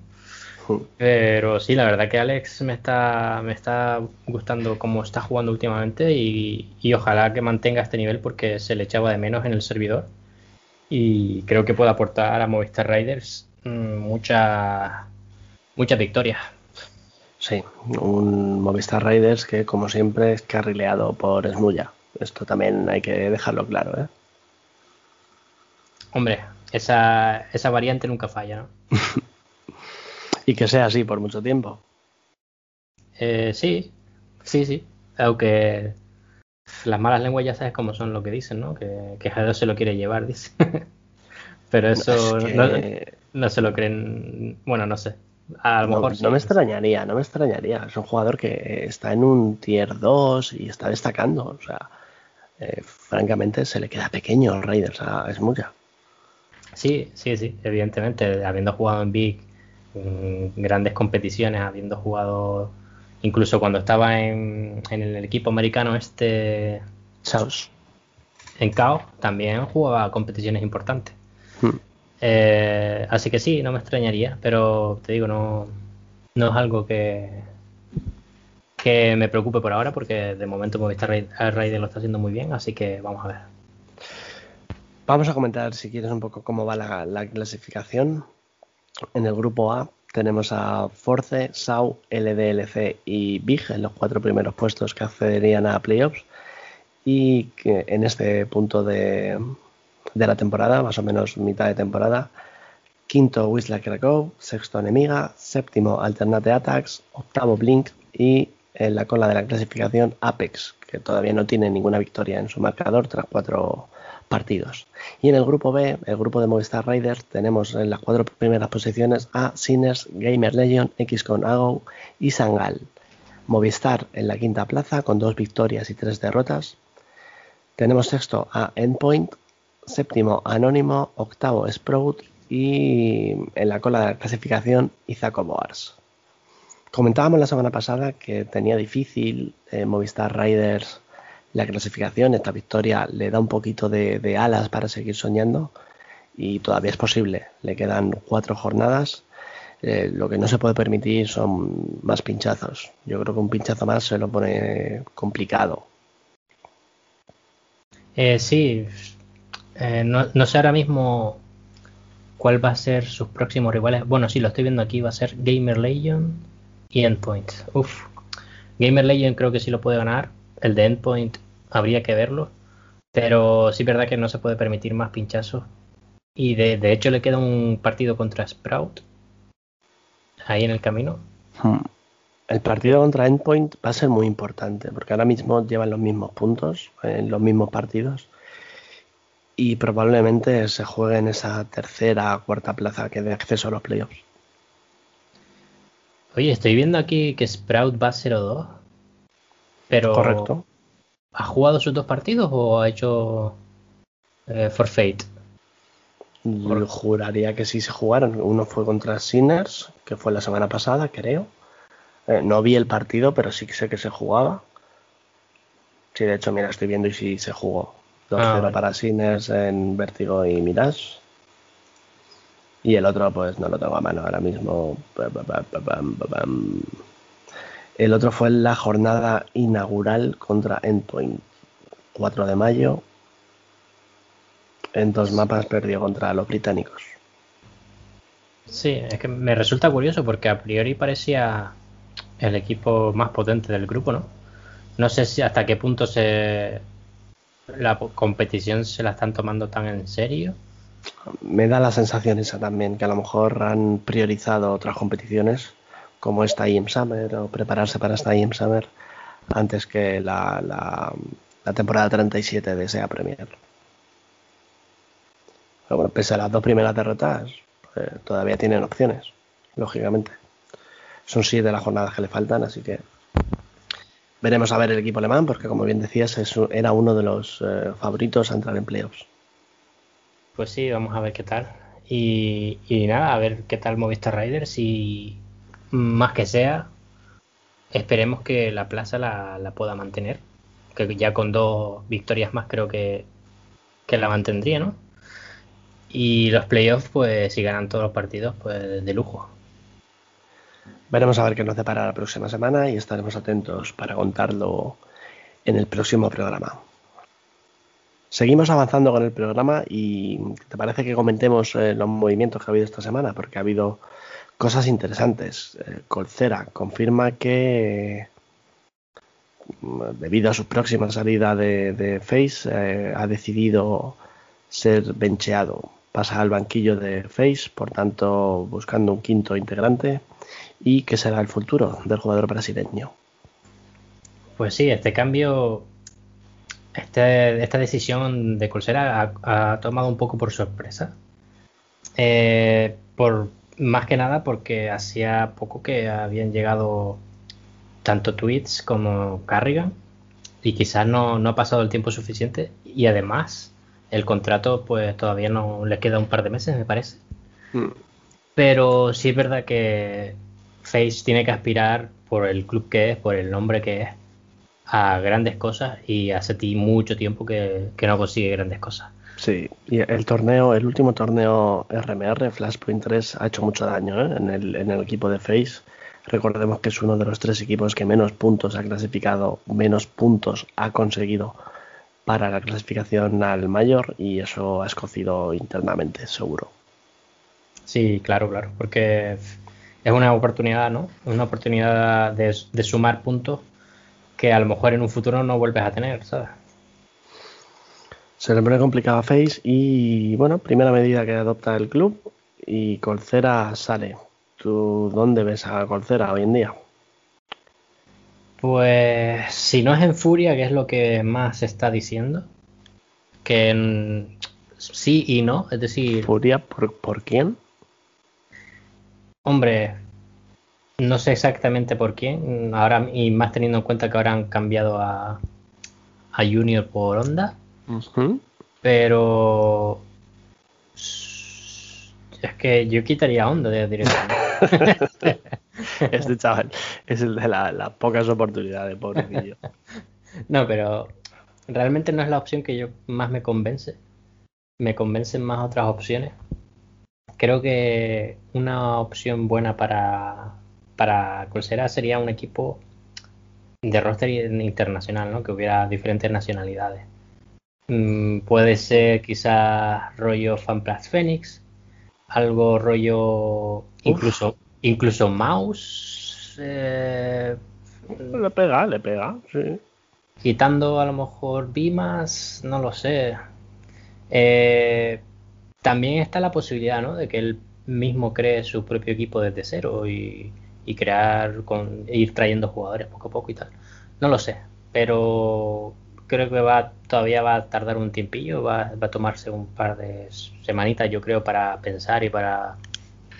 Pero sí, la verdad que Alex me está, me está gustando cómo está jugando últimamente y, ojalá que mantenga este nivel porque se le echaba de menos en el servidor y creo que puede aportar a Movistar Riders muchas muchas victorias. Sí, un Movistar Riders que como siempre es carrileado por Smuya. Esto también hay que dejarlo claro, ¿eh? Hombre, esa, esa variante nunca falla, ¿no? [laughs] y que sea así por mucho tiempo. Eh, sí, sí, sí. Aunque las malas lenguas ya sabes cómo son lo que dicen, ¿no? Que, que se lo quiere llevar, [laughs] dice. Pero eso no, se lo creen. Bueno, no sé. A lo mejor no me extrañaría, no me extrañaría. Es un jugador que está en un tier 2 y está destacando. O sea, eh, francamente se le queda pequeño al Raiders es mucha. Sí, sí, sí, evidentemente, habiendo jugado en Big, en grandes competiciones, habiendo jugado incluso cuando estaba en, el equipo americano este Chaos. En Chaos también jugaba competiciones importantes. Hmm. Eh, así que sí, no me extrañaría, pero te digo, no, no es algo que, que me preocupe por ahora, porque de momento Movistar Raider lo está haciendo muy bien, así que vamos a ver. Vamos a comentar, si quieres, un poco cómo va la, clasificación. En el grupo A tenemos a Force, SAU, LDLC y BIG en los cuatro primeros puestos que accederían a playoffs. Y en este punto de, la temporada, más o menos mitad de temporada, quinto Whistler Krakow, sexto Enemiga, séptimo Alternate Attacks, octavo Blink y en la cola de la clasificación Apex, que todavía no tiene ninguna victoria en su marcador tras cuatro partidos. Y en el grupo B, el grupo de Movistar Riders, tenemos en las cuatro primeras posiciones a Sinners, Gamer Legion, XCON Ago y Sangal. Movistar en la quinta plaza con dos victorias y tres derrotas. Tenemos sexto a Endpoint, séptimo Anónimo, octavo Sprout y en la cola de la clasificación Izaco Boars. Comentábamos la semana pasada que tenía difícil eh, Movistar Riders la clasificación, esta victoria le da un poquito de, alas para seguir soñando y todavía es posible. Le quedan cuatro jornadas. Eh, lo que no se puede permitir son más pinchazos. Yo creo que un pinchazo más se lo pone complicado. Eh, sí, eh, no, sé ahora mismo cuál va a ser sus próximos rivales. Bueno, sí, lo estoy viendo aquí, va a ser Gamer Legion y Endpoint. Uf, Gamer Legion creo que sí lo puede ganar, el de Endpoint habría que verlo, pero sí es verdad que no se puede permitir más pinchazos. Y de, hecho le queda un partido contra Sprout ahí en el camino. Hmm. El partido contra Endpoint va a ser muy importante porque ahora mismo llevan los mismos puntos en los mismos partidos y probablemente se juegue en esa tercera o cuarta plaza que dé acceso a los playoffs. Oye, estoy viendo aquí que Sprout va a 0-2. Pero Correcto. ¿Ha jugado sus dos partidos o ha hecho eh, forfeit? Yo juraría que sí se jugaron. Uno fue contra Sinners, que fue la semana pasada, creo. Eh, no vi el partido, pero sí que sé que se jugaba. Sí, de hecho, mira, estoy viendo y sí se jugó. 2-0 ah, para Sinners en Vértigo y Mirage. Y el otro, pues no lo tengo a mano ahora mismo. El otro fue la jornada inaugural contra Endpoint. 4 de mayo. En dos mapas perdió contra los británicos. Sí, es que me resulta curioso porque a priori parecía el equipo más potente del grupo, ¿no? No sé si hasta qué punto se la competición se la están tomando tan en serio. Me da la sensación esa también, que a lo mejor han priorizado otras competiciones como esta IM Summer o prepararse para esta IM Summer antes que la, la, temporada 37 de SEA Premier. Pero bueno, pese a las dos primeras derrotas, eh, todavía tienen opciones, lógicamente. Son siete las jornadas que le faltan, así que veremos a ver el equipo alemán, porque como bien decías, era uno de los eh, favoritos a entrar en playoffs. Pues sí, vamos a ver qué tal. Y, nada, a ver qué tal Movistar Riders y más que sea, esperemos que la plaza la, pueda mantener. Que ya con dos victorias más creo que, que la mantendría, ¿no? Y los playoffs, pues si ganan todos los partidos, pues de lujo. Veremos a ver qué nos depara la próxima semana y estaremos atentos para contarlo en el próximo programa. Seguimos avanzando con el programa y ¿te parece que comentemos eh, los movimientos que ha habido esta semana? Porque ha habido cosas interesantes. Eh, Colcera confirma que mm, debido a su próxima salida de, Face eh, ha decidido ser bencheado. Pasa al banquillo de Face, por tanto buscando un quinto integrante y que será el futuro del jugador brasileño. Pues sí, este cambio, este, esta decisión de Colsera ha, tomado un poco por sorpresa. Eh, por, más que nada porque hacía poco que habían llegado tanto tweets como Carrigan y quizás no, ha pasado el tiempo suficiente y además el contrato pues todavía no le queda un par de meses me parece. Mm. Pero sí es verdad que Face tiene que aspirar por el club que es, por el nombre que es, a grandes cosas y hace ti mucho tiempo que no consigue grandes cosas. Sí, y el torneo, el último torneo RMR, Flashpoint 3, ha hecho mucho daño ¿eh? en, el, en el equipo de Face. Recordemos que es uno de los tres equipos que menos puntos ha clasificado, menos puntos ha conseguido para la clasificación al mayor y eso ha escocido internamente, seguro. Sí, claro, claro, porque es una oportunidad, ¿no? Una oportunidad de, de sumar puntos que a lo mejor en un futuro no vuelves a tener, ¿sabes? Se le pone complicado a Face y bueno, primera medida que adopta el club y Colcera sale. ¿Tú dónde ves a Colcera hoy en día? Pues si no es en Furia, que es lo que más se está diciendo, que sí y no, es decir... ¿Furia por, por quién? Hombre, no sé exactamente por quién, ahora y más teniendo en cuenta que ahora han cambiado a, a Junior por Onda. Pero es que yo quitaría onda de directamente. [laughs] este chaval es el de las pocas oportunidades, pobrecillo. no, pero realmente no es la opción que yo más me convence. Me convencen más otras opciones. Creo que una opción buena para, para Colsera sería un equipo de roster internacional, ¿no? Que hubiera diferentes nacionalidades. Mm, puede ser quizás rollo Fanplas Phoenix, algo rollo incluso incluso Mouse. Eh, le pega, le pega, sí. Quitando a lo mejor Bimas, no lo sé. Eh, también está la posibilidad, ¿no? De que él mismo cree su propio equipo desde cero y, y crear, con, ir trayendo jugadores poco a poco y tal. No lo sé, pero creo que va todavía va a tardar un tiempillo, va, a tomarse un par de semanitas, yo creo, para pensar y para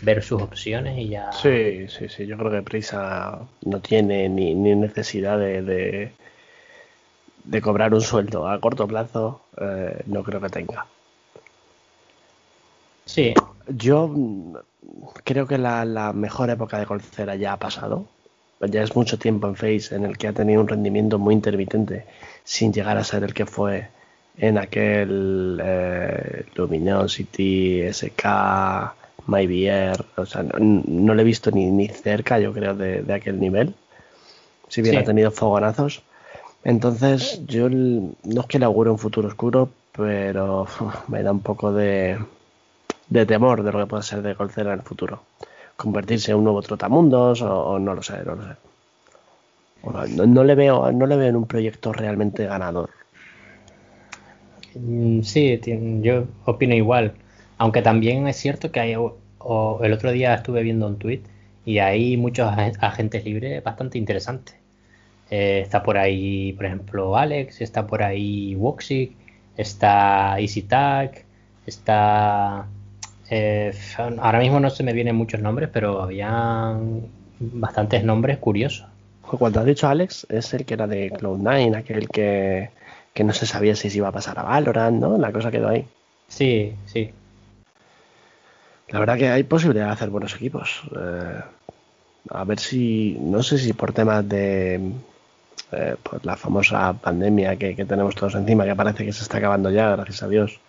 ver sus opciones y ya. Sí, sí, sí, yo creo que Prisa no tiene ni, necesidad de, de, cobrar un sueldo a corto plazo, eh, no creo que tenga. Sí. Yo creo que la, la mejor época de Colcera ya ha pasado. Ya es mucho tiempo en Face en el que ha tenido un rendimiento muy intermitente sin llegar a ser el que fue en aquel eh, Luminosity, SK, Maybier, o sea, no, le he visto ni, ni cerca, yo creo, de, aquel nivel. Si bien ha tenido fogonazos. Entonces, yo no es que le augure un futuro oscuro, pero [laughs] me da un poco de, de temor de lo que puede ser de Colcera en el futuro. Convertirse en un nuevo Trotamundos o, o no lo sé, no lo sé. no, le veo, no le veo en un proyecto realmente ganador. Mm, sí, yo opino igual. Aunque también es cierto que hay, el otro día estuve viendo un tweet y hay muchos agentes libres bastante interesantes. Eh, está por ahí, por ejemplo, Alex, está por ahí Woxic, está EasyTag, está... Eh, ahora mismo no se me vienen muchos nombres, pero había bastantes nombres curiosos. Cuando has dicho Alex, es el que era de Cloud9, aquel que, que no se sabía si se iba a pasar a Valorant, ¿no? La cosa quedó ahí. Sí, sí. La verdad que hay posibilidad de hacer buenos equipos. Eh, a ver si, no sé si por temas de eh, pues la famosa pandemia que, tenemos todos encima, que parece que se está acabando ya, gracias a Dios.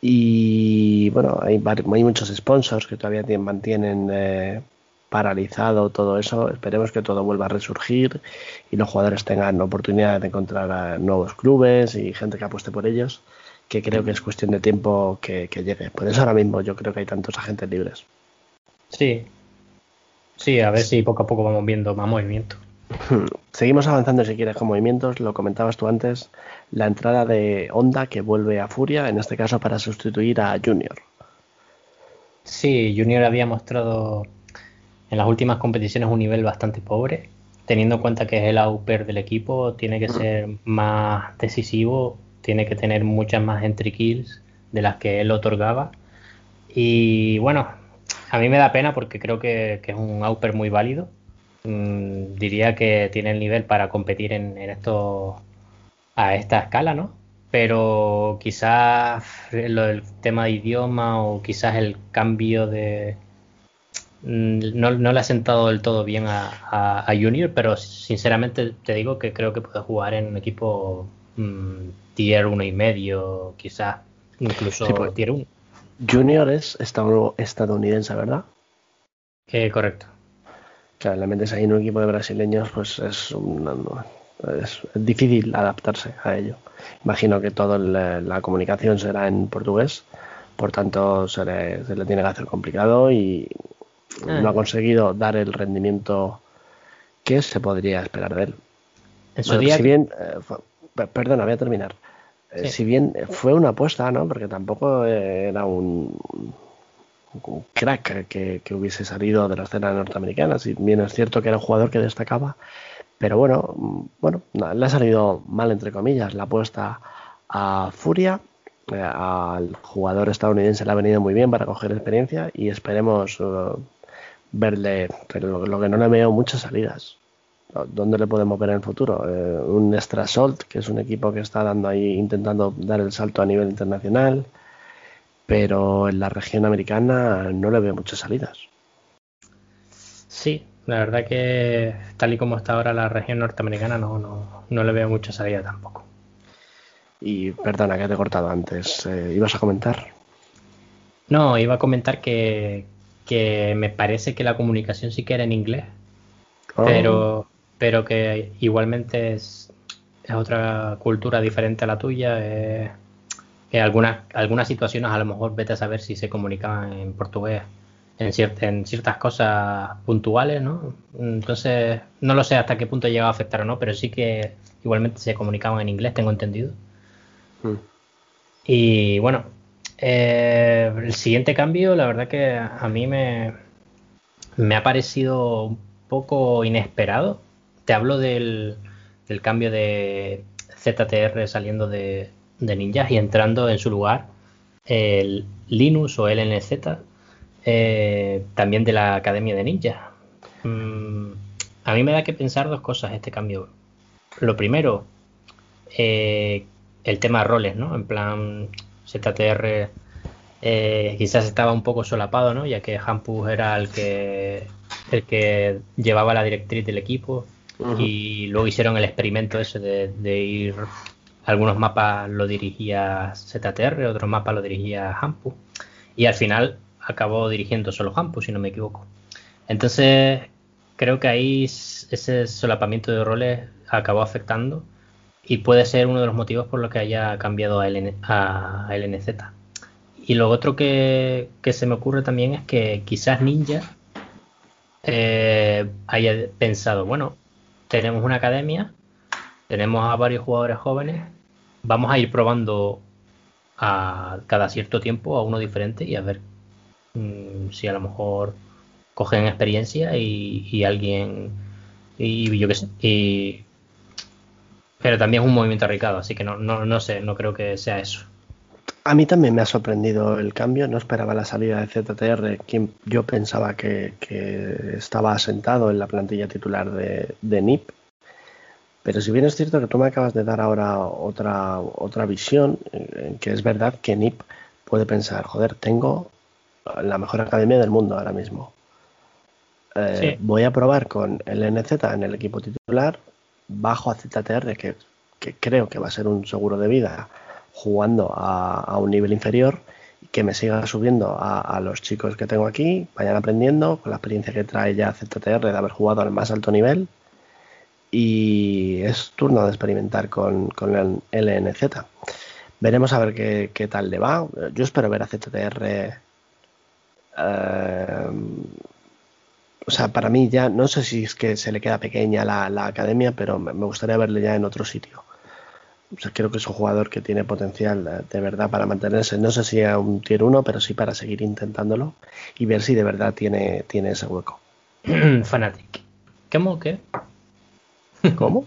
Y bueno, hay, muchos sponsors que todavía mantienen eh, paralizado todo eso. Esperemos que todo vuelva a resurgir y los jugadores tengan oportunidad de encontrar nuevos clubes y gente que apueste por ellos que creo que es cuestión de tiempo que, llegue. Por eso ahora mismo yo creo que hay tantos agentes libres. Sí, sí, a ver si poco a poco vamos viendo más movimiento. [laughs] Seguimos avanzando si quieres con movimientos, lo comentabas tú antes, la entrada de Honda que vuelve a Furia, en este caso para sustituir a Junior. Sí, Junior había mostrado en las últimas competiciones un nivel bastante pobre, teniendo en cuenta que es el auper del equipo, tiene que ser más decisivo tiene que tener muchas más entry kills de las que él otorgaba. Y bueno, a mí me da pena porque creo que, es un Auper muy válido. Mm, diría que tiene el nivel para competir en, esto a esta escala, ¿no? Pero quizás lo del tema de idioma o quizás el cambio de... Mm, no, le ha sentado del todo bien a, Junior, pero sinceramente te digo que creo que puede jugar en un equipo mm, tier uno y medio, quizás incluso pues, tier 1. Junior es estadounidense, ¿verdad? Eh, correcto. Claro, la metes ahí en un equipo de brasileños, pues es, es, difícil adaptarse a ello. Imagino que toda la, comunicación será en portugués, por tanto se le, tiene que hacer complicado y no ha ah. conseguido dar el rendimiento que se podría esperar de él. Día... Si bien, eh, perdona, voy a terminar. Eh, si bien fue una apuesta, ¿no? Porque tampoco era un, crack que, hubiese salido de la escena norteamericana. Si bien es cierto que era un jugador que destacaba, pero bueno, mm, bueno, le ha salido mal entre comillas la apuesta a Furia. Eh, al jugador estadounidense le ha venido muy bien para coger experiencia y esperemos uh, verle, pero lo que no le veo muchas salidas. ¿Dónde le podemos ver en el futuro? Eh, un Extra Salt, que es un equipo que está dando ahí, intentando dar el salto a nivel internacional, pero en la región americana no le veo muchas salidas. Sí, la verdad que tal y como está ahora la región norteamericana no, no, no le veo mucha salida tampoco. Y perdona que te he cortado antes, eh, ¿ibas a comentar? No, iba a comentar que, que me parece que la comunicación sí que era en inglés, oh. pero pero que igualmente es, otra cultura diferente a la tuya. Eh, que algunas, algunas situaciones a lo mejor vete a saber si se comunicaban en portugués en, en ciertas cosas puntuales, ¿no? Entonces, no lo sé hasta qué punto llegado a afectar o no, pero sí que igualmente se comunicaban en inglés, tengo entendido. Hmm. Y bueno, eh, el siguiente cambio, la verdad que a mí me, me ha parecido un poco inesperado te hablo del, cambio de ZTR saliendo de, Ninjas y entrando en su lugar el Linux o LNZ, eh, también de la Academia de Ninja. Mm, a mí me da que pensar dos cosas este cambio. Lo primero, eh, el tema de roles, ¿no? En plan, ZTR eh, quizás estaba un poco solapado, ¿no? Ya que Hampus era el que, el que llevaba la directriz del equipo y luego hicieron el experimento ese de, ir, algunos mapas lo dirigía ZTR, otros mapas lo dirigía Hampu, y al final acabó dirigiendo solo Campus, si no me equivoco. Entonces, creo que ahí ese solapamiento de roles acabó afectando y puede ser uno de los motivos por los que haya cambiado a, LNZ. Y lo otro que, se me ocurre también es que quizás Ninja eh, haya pensado, bueno, tenemos una academia, tenemos a varios jugadores jóvenes, vamos a ir probando a cada cierto tiempo a uno diferente y a ver mm, si a lo mejor cogen experiencia y, alguien y yo qué sé y pero también es un movimiento arriesgado así que no, no, no sé no creo que sea eso a mí también me ha sorprendido el cambio, no esperaba la salida de ZTR, quien yo pensaba que, estaba asentado en la plantilla titular de, de, NIP. Pero si bien es cierto que tú me acabas de dar ahora otra, otra visión, en que es verdad que NIP puede pensar, joder, tengo la mejor academia del mundo ahora mismo. Eh, voy a probar con el NZ en el equipo titular, bajo a ZTR, que, que creo que va a ser un seguro de vida jugando a, un nivel inferior y que me siga subiendo a, los chicos que tengo aquí, vayan aprendiendo con la experiencia que trae ya ZTR de haber jugado al más alto nivel. Y es turno de experimentar con, el LNZ. Veremos a ver qué, tal le va. Yo espero ver a ZTR. Eh, o sea, para mí ya no sé si es que se le queda pequeña la, la academia, pero me gustaría verle ya en otro sitio creo que es un jugador que tiene potencial eh, de verdad para mantenerse, no sé si a un tier 1, pero sí para seguir intentándolo y ver si de verdad tiene, tiene ese hueco. [clears throat] Fanatic. ¿Cómo qué? [laughs] ¿Cómo?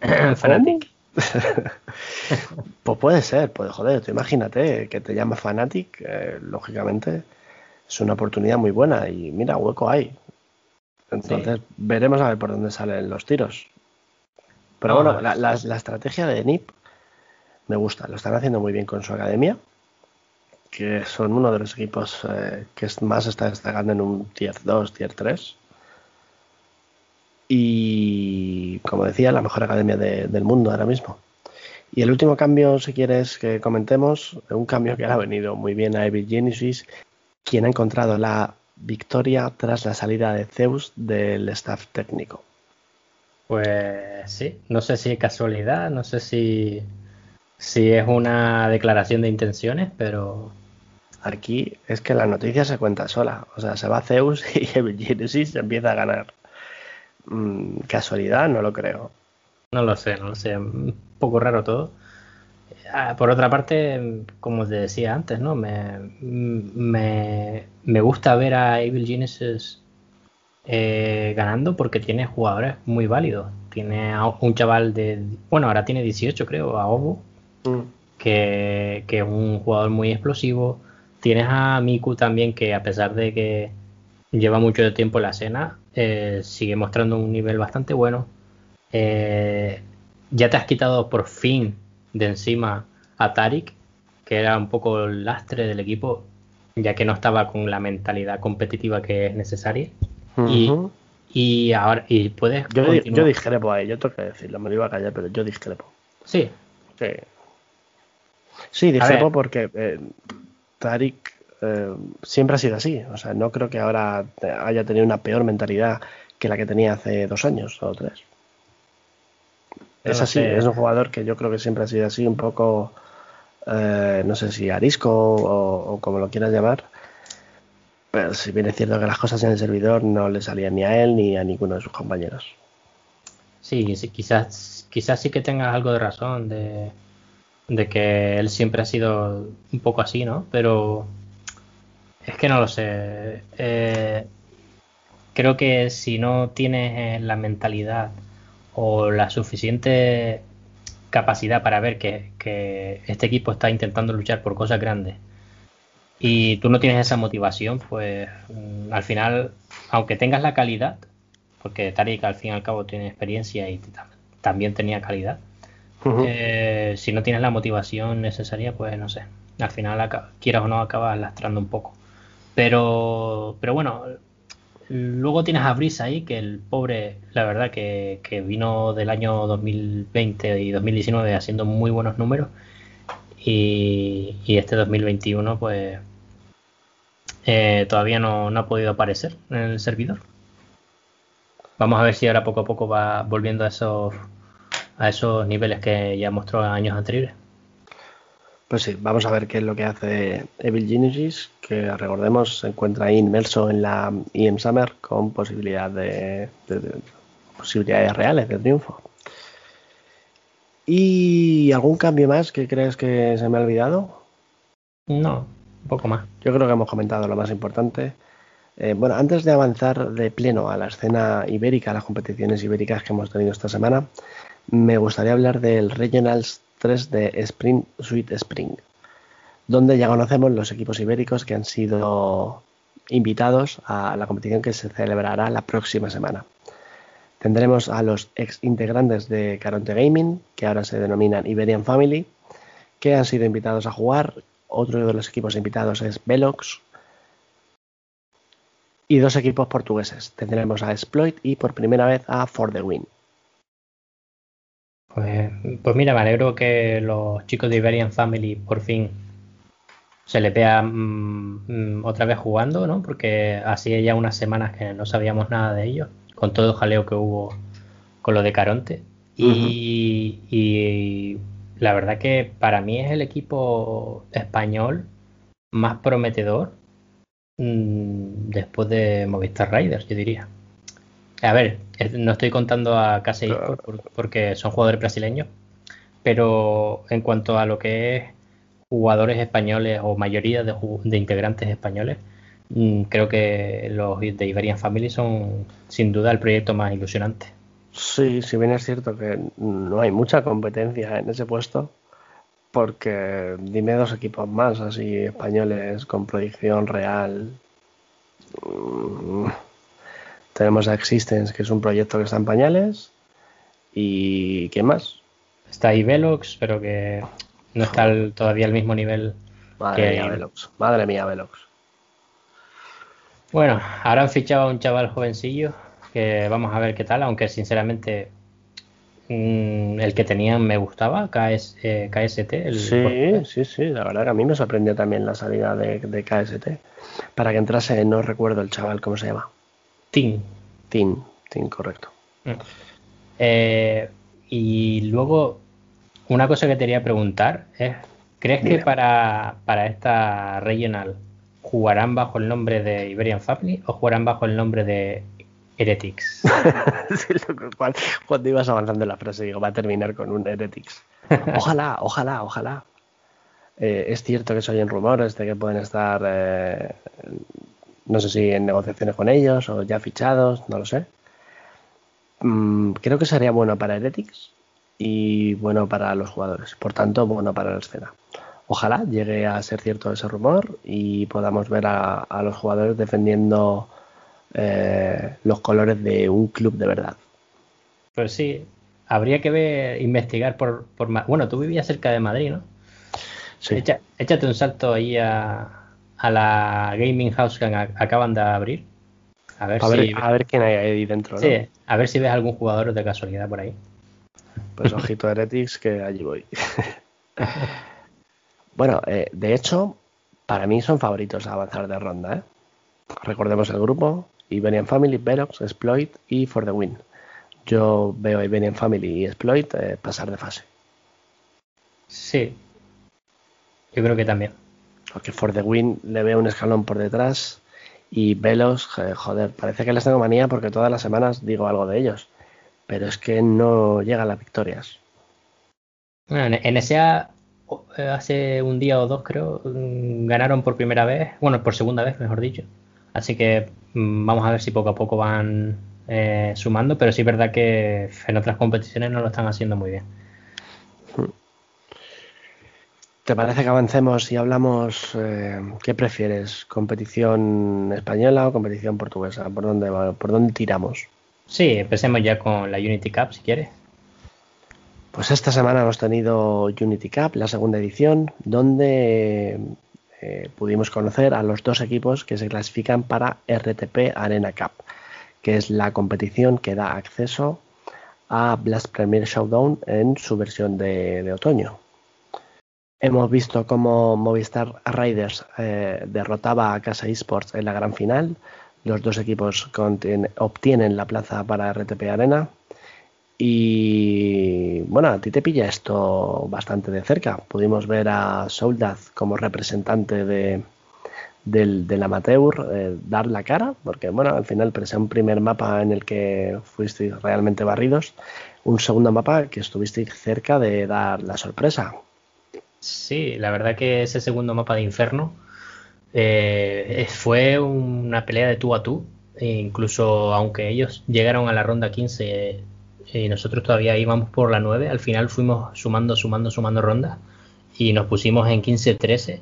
[clears throat] Fanatic. [laughs] pues puede ser, pues joder, imagínate que te llama Fanatic, eh, lógicamente es una oportunidad muy buena y mira, hueco hay. Entonces veremos a ver por dónde salen los tiros. Pero bueno, la, estrategia de NIP me gusta, lo están haciendo muy bien con su academia, que son uno de los equipos eh, que más está destacando en un tier 2, tier 3. Y como decía, la mejor academia del mundo ahora mismo. Y el último cambio, si quieres que comentemos, un cambio que ha venido muy bien a Evil Genesis, quien ha encontrado la victoria tras la salida de Zeus del staff técnico. Pues sí, no sé si es casualidad, no sé si, si es una declaración de intenciones, pero... Aquí es que la noticia se cuenta sola. O sea, se va Zeus [laughs] y Genesis empieza a ganar. Mm, casualidad, no lo creo. No lo sé, no lo sé. Un poco raro todo. Ah, por otra parte, como te decía antes, ¿no? Me, me, me gusta ver a Evil Genesis eh, ganando porque tiene jugadores muy válidos. Tiene a un chaval de, bueno, ahora tiene 18 creo, a Obo, mm. que, es un jugador muy explosivo. Tienes a Miku también que a pesar de que lleva mucho tiempo en la escena, eh, sigue mostrando un nivel bastante bueno. Eh, ya te has quitado por fin de encima a Tarik, que era un poco el lastre del equipo, ya que no estaba con la mentalidad competitiva que es necesaria y, ahora, y puedes. Yo, yo discrepo ahí, yo tengo que decirlo, me lo iba a callar, pero yo discrepo. Sí. Sí, sí discrepo porque eh, Tarik eh, siempre ha sido así. O sea, no creo que ahora haya tenido una peor mentalidad que la que tenía hace dos años o tres. Es así, es un jugador que yo creo que siempre ha sido así, un poco, eh, no sé si arisco o, o, como lo quieras llamar, pero si bien es cierto que las cosas en el servidor no le salían ni a él ni a ninguno de sus compañeros. Sí, sí quizás, quizás sí que tengas algo de razón de, que él siempre ha sido un poco así, ¿no? Pero es que no lo sé. Eh, creo que si no tienes la mentalidad o la suficiente capacidad para ver que, que este equipo está intentando luchar por cosas grandes y tú no tienes esa motivación, pues mm, al final, aunque tengas la calidad, porque Tarik al fin y al cabo tiene experiencia y también tenía calidad, eh, si no tienes la motivación necesaria, pues no sé, al final quieras o no acabas lastrando un poco. Pero, pero bueno, luego tienes a Brice ahí, que el pobre, la verdad que, vino del año 2020 y 2019 haciendo muy buenos números. Y, y, este 2021 pues eh, todavía no, ha podido aparecer en el servidor. Vamos a ver si ahora poco a poco va volviendo a esos, a esos niveles que ya mostró años anteriores. Pues sí, vamos a ver qué es lo que hace Evil Genesis, que recordemos se encuentra ahí inmerso en la IM Summer con posibilidad de, posibilidades reales de triunfo. ¿Y algún cambio más que crees que se me ha olvidado? No, un poco más. Yo creo que hemos comentado lo más importante. Eh, bueno, antes de avanzar de pleno a la escena ibérica, a las competiciones ibéricas que hemos tenido esta semana, me gustaría hablar del Regionals 3 de Spring Sweet Spring, donde ya conocemos los equipos ibéricos que han sido invitados a la competición que se celebrará la próxima semana. Tendremos a los ex integrantes de Caronte Gaming, que ahora se denominan Iberian Family, que han sido invitados a jugar. Otro de los equipos invitados es Velox. Y dos equipos portugueses. Tendremos a Exploit y por primera vez a For the Win. Pues, pues, mira, me alegro que los chicos de Iberian Family por fin se le vea mm, otra vez jugando, ¿no? Porque hacía ya unas semanas que no sabíamos nada de ellos, con todo el jaleo que hubo con lo de Caronte. y, la verdad que para mí es el equipo español más prometedor mm, después de Movistar Riders, yo diría. A ver, no estoy contando a Casey porque son jugadores brasileños, pero en cuanto a lo que es jugadores españoles o mayoría de, integrantes españoles, mm, creo que los de Iberian Family son sin duda el proyecto más ilusionante. Sí, si bien es cierto que no hay mucha competencia en ese puesto, porque dime dos equipos más así españoles con proyección real. Mm, tenemos a Existence, que es un proyecto que está en pañales. ¿Y qué más? Está ahí Velox, pero que no está todavía al mismo nivel. Madre mía, Velox. Madre mía, Velox. Bueno, ahora han fichado a un chaval jovencillo que vamos a ver qué tal, aunque sinceramente mm, el que tenían me gustaba, KS, eh, KST. sí, sí, sí, la verdad que a mí me sorprendió también la salida de, de KST. Para que entrase, no recuerdo el chaval, ¿cómo se llama? Team. Team, Team, correcto. Mm. Eh, y luego, una cosa que te quería preguntar es, ¿crees que para, para esta regional jugarán bajo el nombre de Iberian Family o jugarán bajo el nombre de Heretics? [laughs] cuando ibas avanzando en la frase, digo, va a terminar con un Heretics. [laughs] Ojalá, ojalá, ojalá. Eh, es cierto que se oyen rumores de que pueden estar eh, no sé si en negociaciones con ellos o ya fichados, no lo sé. Mm, creo que sería bueno para Heretics y bueno para los jugadores. Por tanto, bueno para la escena. Ojalá llegue a ser cierto ese rumor y podamos ver a, los jugadores defendiendo eh, los colores de un club de verdad. Pues sí, habría que ver, investigar por, por... Bueno, tú vivías cerca de Madrid, ¿no? Sí. échate un salto ahí a, a la Gaming House que acaban de abrir. A ver, si, a ver quién hay ahí dentro. Sí, a ver si ves algún jugador de casualidad por ahí. Pues ojito Heretics que allí voy. [laughs] bueno, eh, de hecho, para mí son favoritos a avanzar de ronda. ¿eh? Recordemos el grupo: Iberian Family, Velox, Exploit y For the Win. Yo veo a Iberian Family y Exploit eh, pasar de fase. Sí, yo creo que también. Porque For the Win le veo un escalón por detrás y Velos, joder, parece que les tengo manía porque todas las semanas digo algo de ellos. Pero es que no llegan las victorias. Bueno, en SA eh, hace un día o dos creo mm, ganaron por primera vez, bueno, por segunda vez, mejor dicho. Así que mm, vamos a ver si poco a poco van eh, sumando, pero sí es verdad que en otras competiciones no lo están haciendo muy bien. ¿Te parece que avancemos y hablamos eh, qué prefieres? ¿Competición española o competición portuguesa? ¿Por dónde, ¿Por dónde tiramos? Sí, empecemos ya con la Unity Cup si quieres. Pues esta semana hemos tenido Unity Cup, la segunda edición, donde eh, pudimos conocer a los dos equipos que se clasifican para RTP Arena Cup, que es la competición que da acceso a Blast Premier Showdown en su versión de otoño. Hemos visto cómo Movistar Riders eh, derrotaba a Casa Esports en la gran final. Los dos equipos obtienen la plaza para RTP Arena. Y bueno, a ti te pilla esto bastante de cerca. Pudimos ver a Soldaz como representante de, del, amateur eh, dar la cara, porque bueno, al final presé un primer mapa en el que fuisteis realmente barridos, un segundo mapa que estuvisteis cerca de dar la sorpresa. Sí, la verdad que ese segundo mapa de Inferno eh, fue una pelea de tú a tú, e incluso aunque ellos llegaron a la ronda 15 y nosotros todavía íbamos por la 9, al final fuimos sumando, sumando, sumando rondas y nos pusimos en 15-13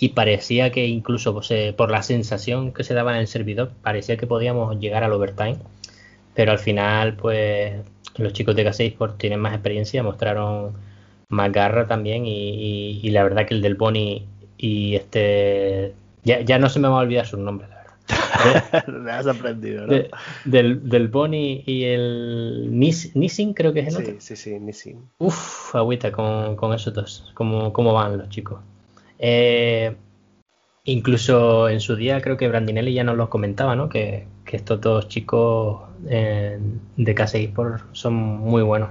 y parecía que incluso pues, eh, por la sensación que se daba en el servidor, parecía que podíamos llegar al overtime, pero al final pues los chicos de K6 por tienen más experiencia, mostraron más garra también y, la verdad que el del Boni y este ya, no se me va a olvidar su nombre la verdad. [laughs] me has aprendido, ¿no? del, del Boni y el Nissin, creo que es el sí, Sí, sí, Nissin. Uf, agüita con, con esos dos. ¿Cómo, ¿Cómo van los chicos? Eh, incluso en su día creo que Brandinelli ya nos lo comentaba, ¿no? Que, estos dos chicos eh, de Casa por son muy buenos.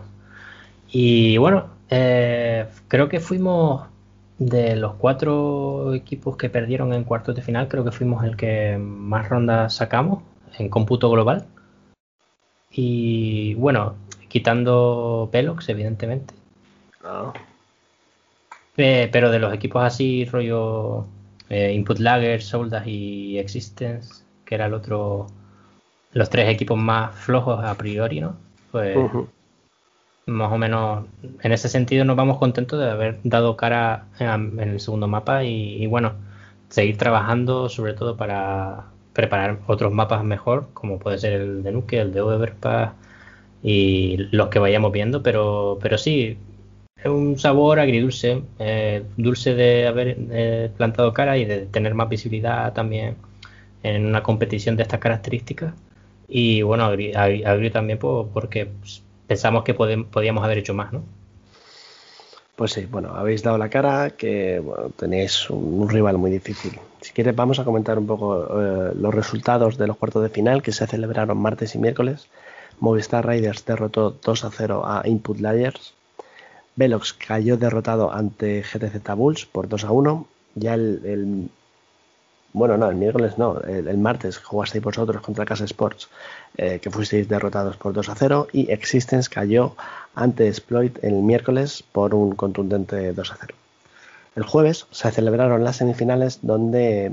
Y bueno, eh, creo que fuimos de los cuatro equipos que perdieron en cuartos de final, creo que fuimos el que más rondas sacamos en cómputo global. Y bueno, quitando Pelox, evidentemente. Ah. Eh, pero de los equipos así, rollo eh, Input Lager, Soldas y Existence, que era el otro, los tres equipos más flojos a priori, ¿no? Pues más o menos en ese sentido nos vamos contentos de haber dado cara en, el segundo mapa y, bueno, seguir trabajando sobre todo para preparar otros mapas mejor, como puede ser el de Nuke, el de Overpass y los que vayamos viendo, pero, pero sí, es un sabor agridulce, eh, dulce de haber eh, plantado cara y de tener más visibilidad también en una competición de estas características. Y bueno, agrio, también porque pensamos que podíamos haber hecho más, ¿no? Pues sí, bueno, habéis dado la cara, que tenéis un, rival muy difícil. Si quieres, vamos a comentar un poco eh, los resultados de los cuartos de final que se celebraron martes y miércoles. Movistar Riders derrotó 2 a 0 a Input Layers. Velox cayó derrotado ante GTZ Bulls por 2 a 1. Ya el, bueno, no, el miércoles no, el, martes jugasteis vosotros contra Casa Sports, eh, que fuisteis derrotados por 2 a 0. Y Existence cayó ante Exploit el miércoles por un contundente 2 a 0. El jueves se celebraron las semifinales donde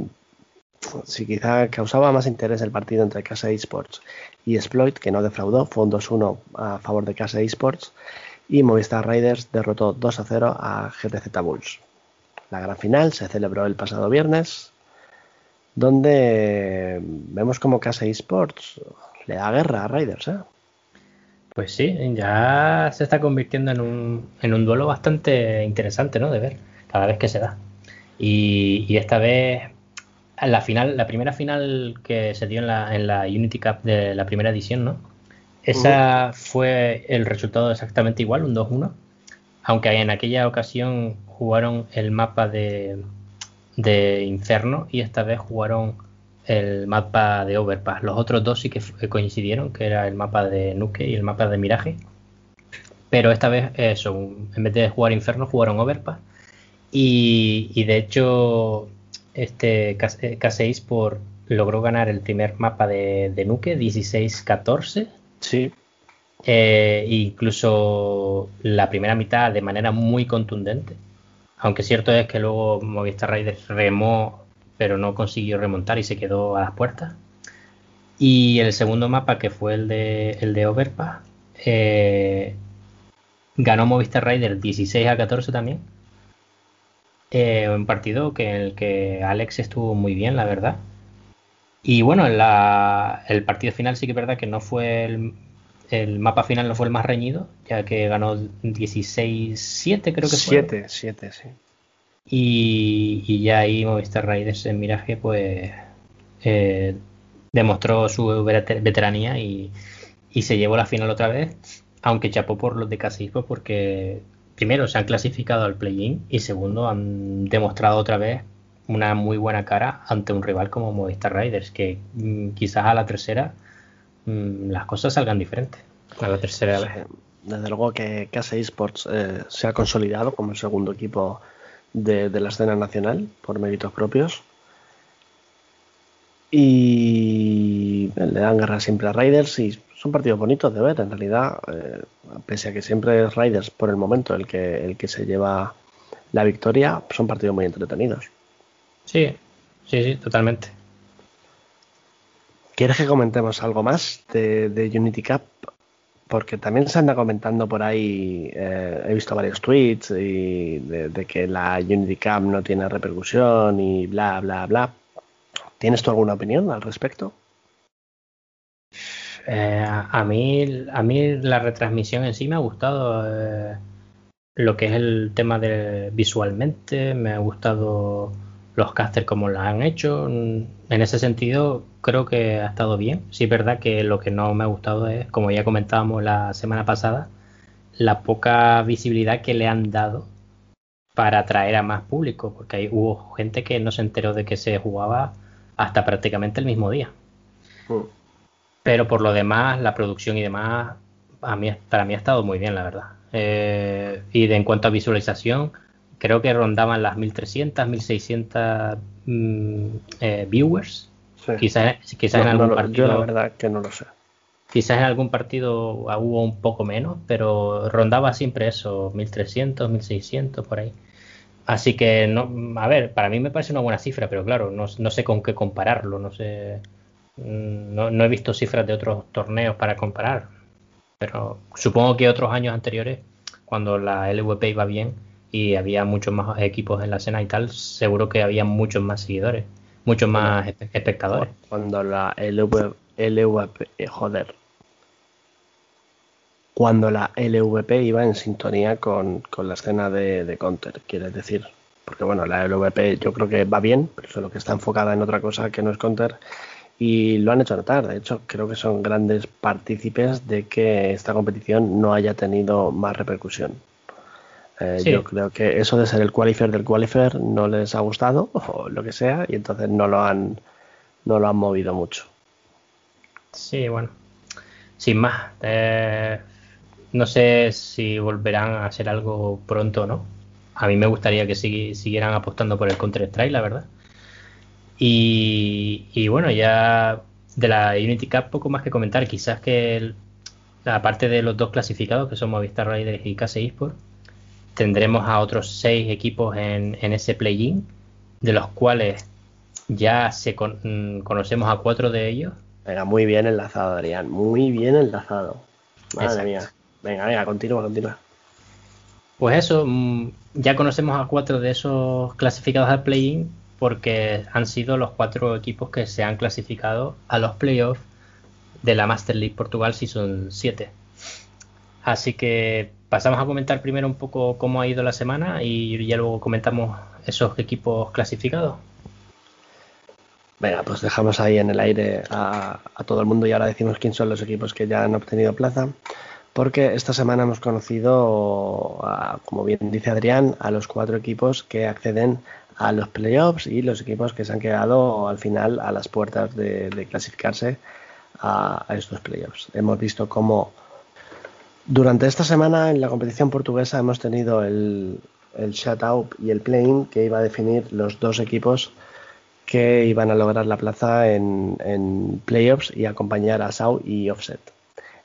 si quizá causaba más interés el partido entre Casa Esports y Exploit, que no defraudó, fue un 2-1 a favor de Casa Esports y Movistar Riders derrotó 2 a 0 a GTZ Bulls. La gran final se celebró el pasado viernes, donde vemos como Casa Esports le da guerra a Riders. ¿eh? Pues sí, ya se está convirtiendo en un, en un duelo bastante interesante ¿no? de ver cada vez que se da. Y, esta vez, la final, la primera final que se dio en la, en la Unity Cup de la primera edición, ¿no? Esa fue el resultado exactamente igual, un 2-1. Aunque en aquella ocasión jugaron el mapa de, de Inferno y esta vez jugaron el mapa de Overpass. Los otros dos sí que coincidieron, que era el mapa de Nuke y el mapa de Mirage. Pero esta vez, eso, en vez de jugar Inferno, jugaron Overpass. Y, de hecho, este K6 por, logró ganar el primer mapa de, de Nuke, 16-14 Sí. Eh, incluso la primera mitad de manera muy contundente. Aunque cierto es que luego Movistar Riders remó, pero no consiguió remontar y se quedó a las puertas. Y el segundo mapa, que fue el de, el de Overpass, eh, ganó Movistar Riders 16 a 14 también. Eh, un partido que en el que Alex estuvo muy bien, la verdad. Y bueno, el partido final sí que es verdad que no fue el, mapa final no fue el más reñido, ya que ganó 16-7 creo que fue. 7, 7, sí. Y, ya ahí Movistar Raiders en Miraje pues eh, demostró su veteranía y, se llevó la final otra vez, aunque chapó por los de Casispo porque primero se han clasificado al play-in y segundo han demostrado otra vez una muy buena cara ante un rival como Movistar Riders, que mm, quizás a la tercera mm, las cosas salgan diferentes. A la tercera vez. Desde luego que Casa Esports eh, se ha consolidado como el segundo equipo de, la escena nacional por méritos propios. Y le dan guerra siempre a Riders y son partidos bonitos de ver. En realidad, eh, pese a que siempre es Riders por el momento el que, el que se lleva la victoria, son partidos muy entretenidos. Sí, sí, sí, totalmente. ¿Quieres que comentemos algo más de, Unity Cup? Porque también se anda comentando por ahí, eh, he visto varios tweets de, que la Unity Cup no tiene repercusión y bla, bla, bla. ¿Tienes tú alguna opinión al respecto? Eh, a, mí, a mí la retransmisión en sí me ha gustado. Eh, lo que es el tema de visualmente, me ha gustado los casters como lo han hecho. En ese sentido, creo que ha estado bien. Sí, es verdad que lo que no me ha gustado es, como ya comentábamos la semana pasada, la poca visibilidad que le han dado para atraer a más público, porque hay, hubo gente que no se enteró de que se jugaba hasta prácticamente el mismo día. Mm. Pero por lo demás, la producción y demás, a mí, para mí ha estado muy bien, la verdad. Eh, y de, en cuanto a visualización, creo que rondaban las 1300, 1600 mm, eh, viewers. Quizás, en algún partido. Yo la verdad que no lo sé. Quizás en algún partido hubo un poco menos, pero rondaba siempre eso, 1300, 1600 por ahí. Así que, no, a ver, para mí me parece una buena cifra, pero claro, no, sé con qué compararlo, no sé. Mm, no, no he visto cifras de otros torneos para comparar, pero supongo que otros años anteriores, cuando la LVP iba bien, y había muchos más equipos en la escena y tal, seguro que había muchos más seguidores, muchos más espectadores. Cuando la LVP, eh, joder, cuando la LVP iba en sintonía con, la escena de, Counter, quieres decir. Porque bueno, la LVP yo creo que va bien, pero solo que está enfocada en otra cosa que no es Counter. Y lo han hecho notar, de hecho creo que son grandes partícipes de que esta competición no haya tenido más repercusión. Eh, yo creo que eso de ser el qualifier del qualifier no les ha gustado [laughs] o lo que sea y entonces no lo han no lo han movido mucho. Sí, bueno, sin más. Eh, no sé si volverán a hacer algo pronto o no. A mí me gustaría que siguieran apostando por el Counter Strike, la verdad. Y, bueno, ya de la Unity Cup poco más que comentar. Quizás que aparte de los dos clasificados que son Movistar Riders y KC Esports tendremos a otros seis equipos en, ese play-in, de los cuales ya se mm, conocemos a cuatro de ellos. Venga, muy bien enlazado, Adrián, muy bien enlazado. Madre mía. Venga, venga, continúa, continúa. Pues eso, mm, ya conocemos a cuatro de esos clasificados al play-in porque han sido los cuatro equipos que se han clasificado a los playoffs de la Master League Portugal Season 7. Así que pasamos a comentar primero un poco cómo ha ido la semana y ya luego comentamos esos equipos clasificados. Venga, pues dejamos ahí en el aire a, todo el mundo y ahora decimos quién son los equipos que ya han obtenido plaza. Porque esta semana hemos conocido, como bien dice Adrián, a los cuatro equipos que acceden a los playoffs y los equipos que se han quedado al final a las puertas de, clasificarse a, a estos playoffs. Hemos visto cómo durante esta semana en la competición portuguesa hemos tenido el, el shutout y el playing que iba a definir los dos equipos que iban a lograr la plaza en, playoffs y acompañar a Sau y Offset.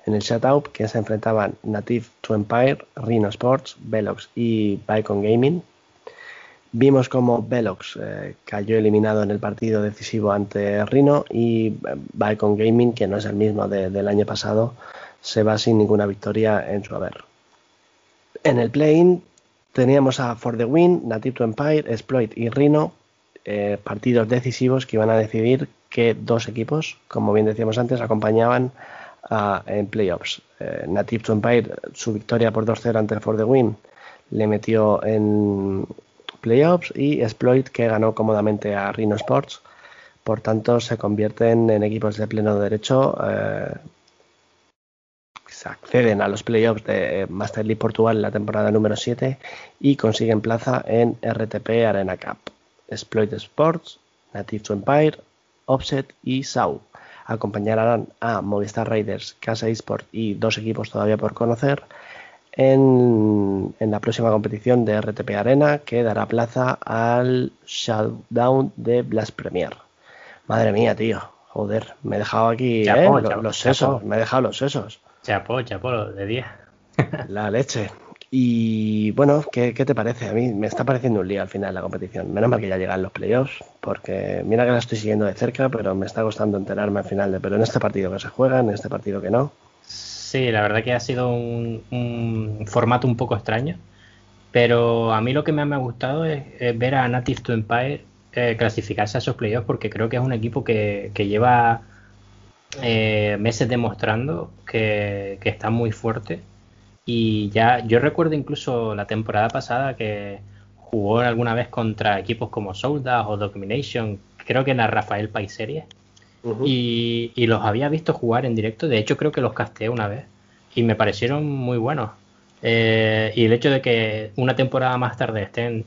En el shutout que se enfrentaban Native to Empire, Rhino Sports, Velox y Bicon Gaming. Vimos como Velox eh, cayó eliminado en el partido decisivo ante Rhino y eh, Bicon Gaming, que no es el mismo del año pasado, se va sin ninguna victoria en su haber. En el play-in teníamos a For the Win, Native to Empire, Exploit y Rhino, eh, partidos decisivos que iban a decidir que dos equipos, como bien decíamos antes, acompañaban en playoffs. Eh, Native to Empire, su victoria por 2-0 ante For the Win, le metió en playoffs y Exploit, que ganó cómodamente a Rhino Sports. Por tanto, se convierten en equipos de pleno derecho. Eh, acceden a los playoffs de Master League Portugal en la temporada número 7 y consiguen plaza en RTP Arena Cup. Exploit Sports, Native to Empire, Offset y SAU acompañarán a Movistar Raiders, Casa Esport y dos equipos todavía por conocer en, la próxima competición de RTP Arena que dará plaza al Shutdown de Blast Premier. Madre mía, tío. Joder, me he dejado aquí ¿eh? los, sesos, me he dejado los sesos. Chapo, chapo, de 10. [laughs] la leche. Y bueno, ¿qué, te parece? A mí me está pareciendo un lío al final la competición. Menos mal que ya llegan los playoffs, porque mira que la estoy siguiendo de cerca, pero me está costando enterarme al final de, pero en este partido que se juega, en este partido que no. Sí, la verdad que ha sido un, formato un poco extraño, pero a mí lo que me ha gustado es, ver a Native to Empire eh, clasificarse a esos playoffs, porque creo que es un equipo que, lleva eh, meses demostrando que, que está muy fuerte y ya, yo recuerdo incluso la temporada pasada que jugó alguna vez contra equipos como Soldas o Domination, creo que era Rafael Paiserie, y, los había visto jugar en directo. De hecho, creo que los casteé una vez y me parecieron muy buenos. Eh, y el hecho de que una temporada más tarde estén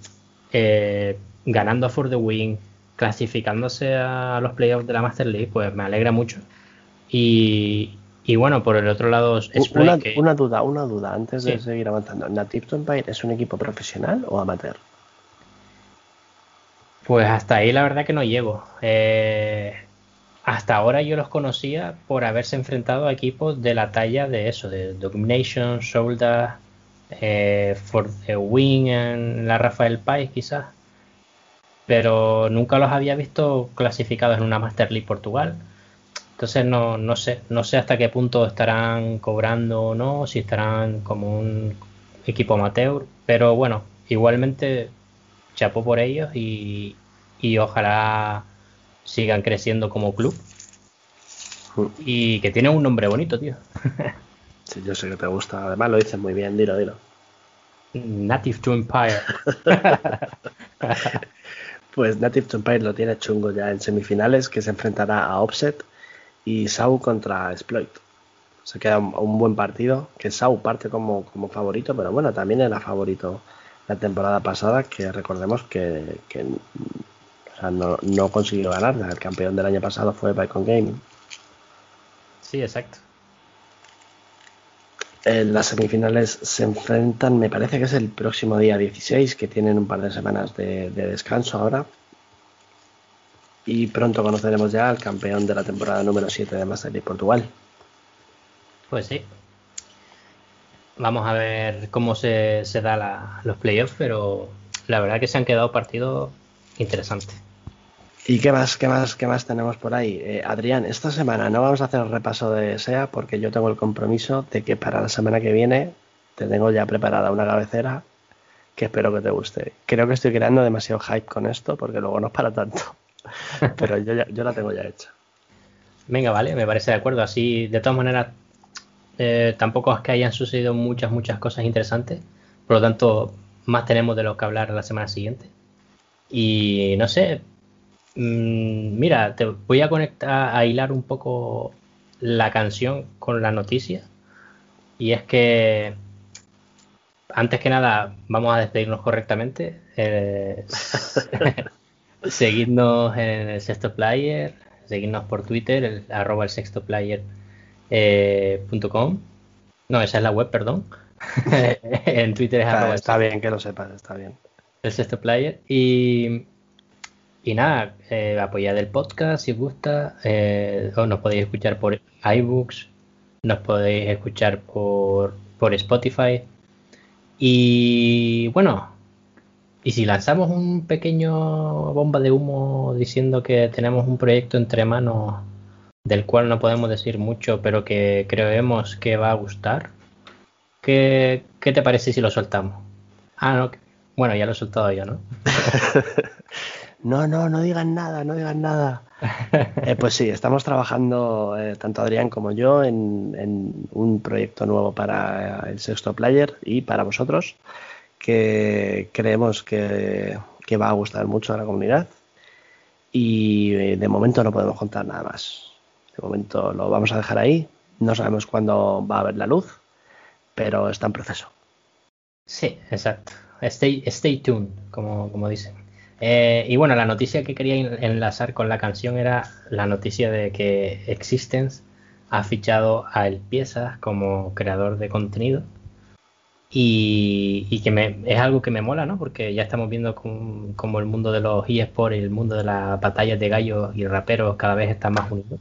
eh, ganando For the Win, clasificándose a los playoffs de la Master League, pues me alegra mucho. Y, y bueno, por el otro lado, una, una, duda, una duda antes de seguir avanzando. ¿Native Empire es un equipo profesional o amateur? Pues hasta ahí la verdad que no llego. Eh, hasta ahora yo los conocía por haberse enfrentado a equipos de la talla de eso, de Domination, Shoulder, eh, For the Wing en la Rafael Pais quizás. Pero nunca los había visto clasificados en una Master League Portugal. Entonces no, no sé, no sé hasta qué punto estarán cobrando o no, si estarán como un equipo amateur, pero bueno, igualmente chapó por ellos y, ojalá sigan creciendo como club. Y que tiene un nombre bonito, tío. [laughs] sí, yo sé que te gusta. Además lo dices muy bien, dilo, dilo. Native to Empire. [laughs] pues Native to Empire lo tiene chungo ya en semifinales, que se enfrentará a Offset y Sau contra Exploit. Se queda un, buen partido, que Sau parte como, como, favorito, pero bueno, también era favorito la temporada pasada, que recordemos que, no, consiguió ganar. El campeón del año pasado fue Bicon Gaming. Sí, exacto. En las semifinales se enfrentan, me parece que es el próximo día 16, que tienen un par de semanas de descanso ahora, y pronto conoceremos ya al campeón de la temporada número 7 de Master League Portugal. Pues sí. Vamos a ver cómo se, se da los playoffs, pero la verdad que se han quedado partidos interesantes. ¿Y qué más, qué más, qué más tenemos por ahí? Eh, Adrián, esta semana no vamos a hacer el repaso de SEA porque yo tengo el compromiso de que para la semana que viene te tengo ya preparada una cabecera que espero que te guste. Creo que estoy creando demasiado hype con esto porque luego no es para tanto. [laughs] Pero yo, yo la tengo ya hecha. Venga, vale, me parece de acuerdo. Así, de todas maneras, eh, tampoco es que hayan sucedido muchas, muchas cosas interesantes. Por lo tanto, más tenemos de lo que hablar la semana siguiente. Y no sé, mm, mira, te voy a conectar, a hilar un poco la canción con la noticia. Y es que, antes que nada, vamos a despedirnos correctamente. Eh, [laughs] [laughs] Seguidnos en el sexto player, seguidnos por Twitter, el, arroba el sexto player eh, No, esa es la web, perdón. [laughs] en Twitter es arroba Está bien que lo sepas, está bien. El sexto player. Y, y nada, eh, apoyad el podcast si os gusta. Eh, o nos podéis escuchar por iBooks, nos podéis escuchar por, por Spotify. Y bueno, y si lanzamos un pequeño bomba de humo diciendo que tenemos un proyecto entre manos del cual no podemos decir mucho, pero que creemos que va a gustar, ¿qué, te parece si lo soltamos? Ah, no, bueno, ya lo he soltado yo, ¿no? [laughs] no, no, no digan nada, no digan nada. [laughs] Eh, pues sí, estamos trabajando, eh, tanto Adrián como yo, en, en, un proyecto nuevo para el sexto player y para vosotros que creemos que, va a gustar mucho a la comunidad y eh, de momento no podemos contar nada más. De momento lo vamos a dejar ahí No sabemos cuándo va a haber la luz, pero está en proceso. Sí, exacto. Stay, stay tuned, como, como dicen. Eh, y bueno, la noticia que quería enlazar con la canción era la noticia de que Existence ha fichado a El Piezas como creador de contenido. Y, que me, es algo que me mola, ¿no? Porque ya estamos viendo como, el mundo de los eSports y el mundo de las batallas de gallos y raperos cada vez está más unido.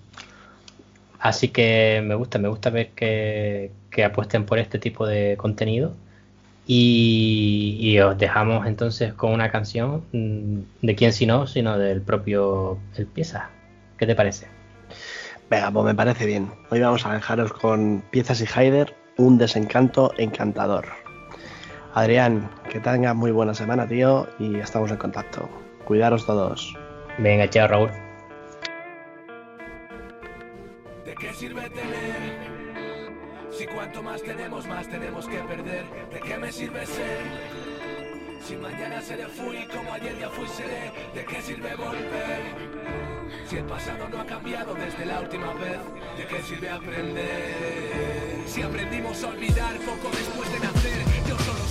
Así que me gusta, me gusta ver que, apuesten por este tipo de contenido y, os dejamos entonces con una canción mm, de quién si no, sino del propio El Pieza. ¿Qué te parece? Venga, pues me parece bien. Hoy vamos a dejaros con Piezas y Haider, un desencanto encantador. Adrián, que tengas muy buena semana, tío, y estamos en contacto. Cuidaros todos. Venga, chao, Raúl. ¿De qué sirve tener? Si cuanto más tenemos, más tenemos que perder. ¿De qué me sirve ser? Si mañana seré fui como ayer ya fui seré, ¿de qué sirve volver? Si el pasado no ha cambiado desde la última vez, ¿de qué sirve aprender? Si aprendimos a olvidar poco después de nacer,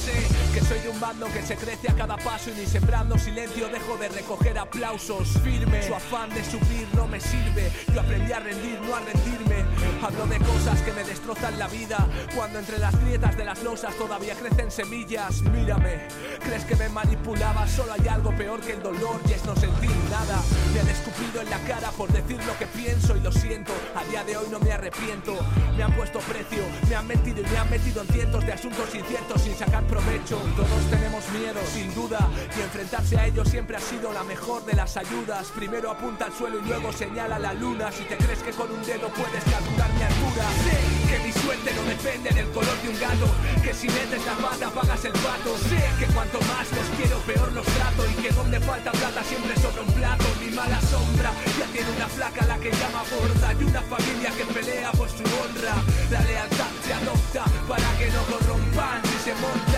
sé que soy un bando que se crece a cada paso y ni sembrando silencio dejo de recoger aplausos. Firme, su afán de subir no me sirve. Yo aprendí a rendir, no a rendirme. Hablo de cosas que me destrozan la vida. Cuando entre las grietas de las losas todavía crecen semillas. Mírame, crees que me manipulaba. Solo hay algo peor que el dolor y es no sentir nada. Me han escupido en la cara por decir lo que pienso y lo siento. A día de hoy no me arrepiento. Me han puesto precio, me han metido y me han metido en cientos de asuntos inciertos sin sacar provecho. Todos tenemos miedo, sin duda, y enfrentarse a ello siempre ha sido la mejor de las ayudas. Primero apunta al suelo y luego señala la luna. Si te crees que con un dedo puedes calcular mi altura, sé que mi suerte no depende del color de un gato. Que si metes la pata pagas el pato. Sé que cuanto más los quiero, peor los trato. Y que donde falta plata siempre sobra un plato. Mi mala sombra ya tiene una flaca la que llama borda. Y una familia que pelea por su honra. La lealtad se adopta para que no corrompan si se monta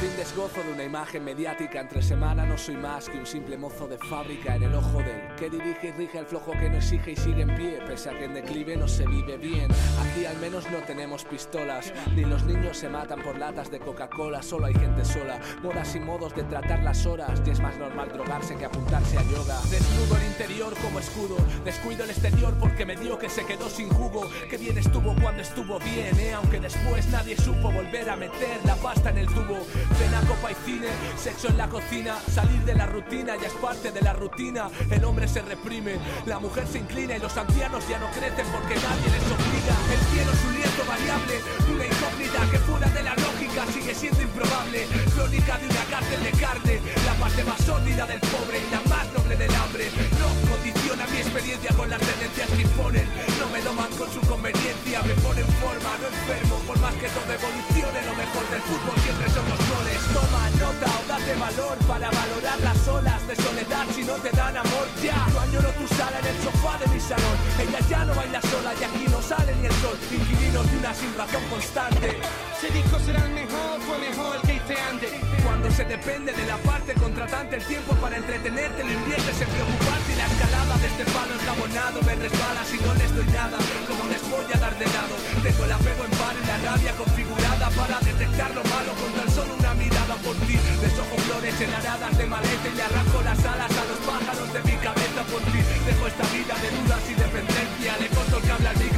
en mi los fines gozo de una imagen mediática entre semana no soy más que un simple mozo de fábrica en el ojo del que dirige y rige el flojo que no exige y sigue en pie pese a que en declive no se vive bien. Aquí al menos no tenemos pistolas ni los niños se matan por latas de Coca-Cola solo hay gente sola. Modas y modos de tratar las horas y es más normal drogarse que apuntarse a yoga. Desnudo el interior como escudo descuido el exterior porque me dio que se quedó sin jugo. Que bien estuvo cuando estuvo bien eh aunque después nadie supo volver a meter la pasta en el tubo Cena, copa y cine, sexo en la cocina, salir de la rutina ya es parte de la rutina. El hombre se reprime, la mujer se inclina y los ancianos ya no crecen porque nadie les obliga. El cielo es un lienzo variable, una incógnita que fuera de la lógica sigue siendo improbable. Crónica de una cárcel de carne, la parte más sórdida del pobre y la más noble del hambre. Condiciona mi experiencia con las tendencias que imponen. No me doman con su conveniencia, me ponen forma, no enfermo. Por más que todo evolucione, lo mejor del fútbol siempre somos Toma nota o date valor para valorar las olas de soledad si no te dan amor ya. Yo añoro tu sala en el sofá de mi salón. Ella ya no baila sola y aquí no sale ni el sol. Inquilinos de una sin razón constante. Se dijo será el mejor, fue mejor que hice antes. Cuando se depende de la parte contratante, el tiempo para entretenerte lo inviertes en preocuparte y la escalada de este palo enjabonado me resbala si no les doy nada. Como les voy a dar de lado. Tengo el apego en par y la rabia configurada para detectar lo malo con tan solo una mirada por ti. Desojo flores enaradas de maleta y le arranco las alas a los pájaros de mi cabeza por ti. Dejo esta vida de dudas y dependencia. Le corto el cable al micro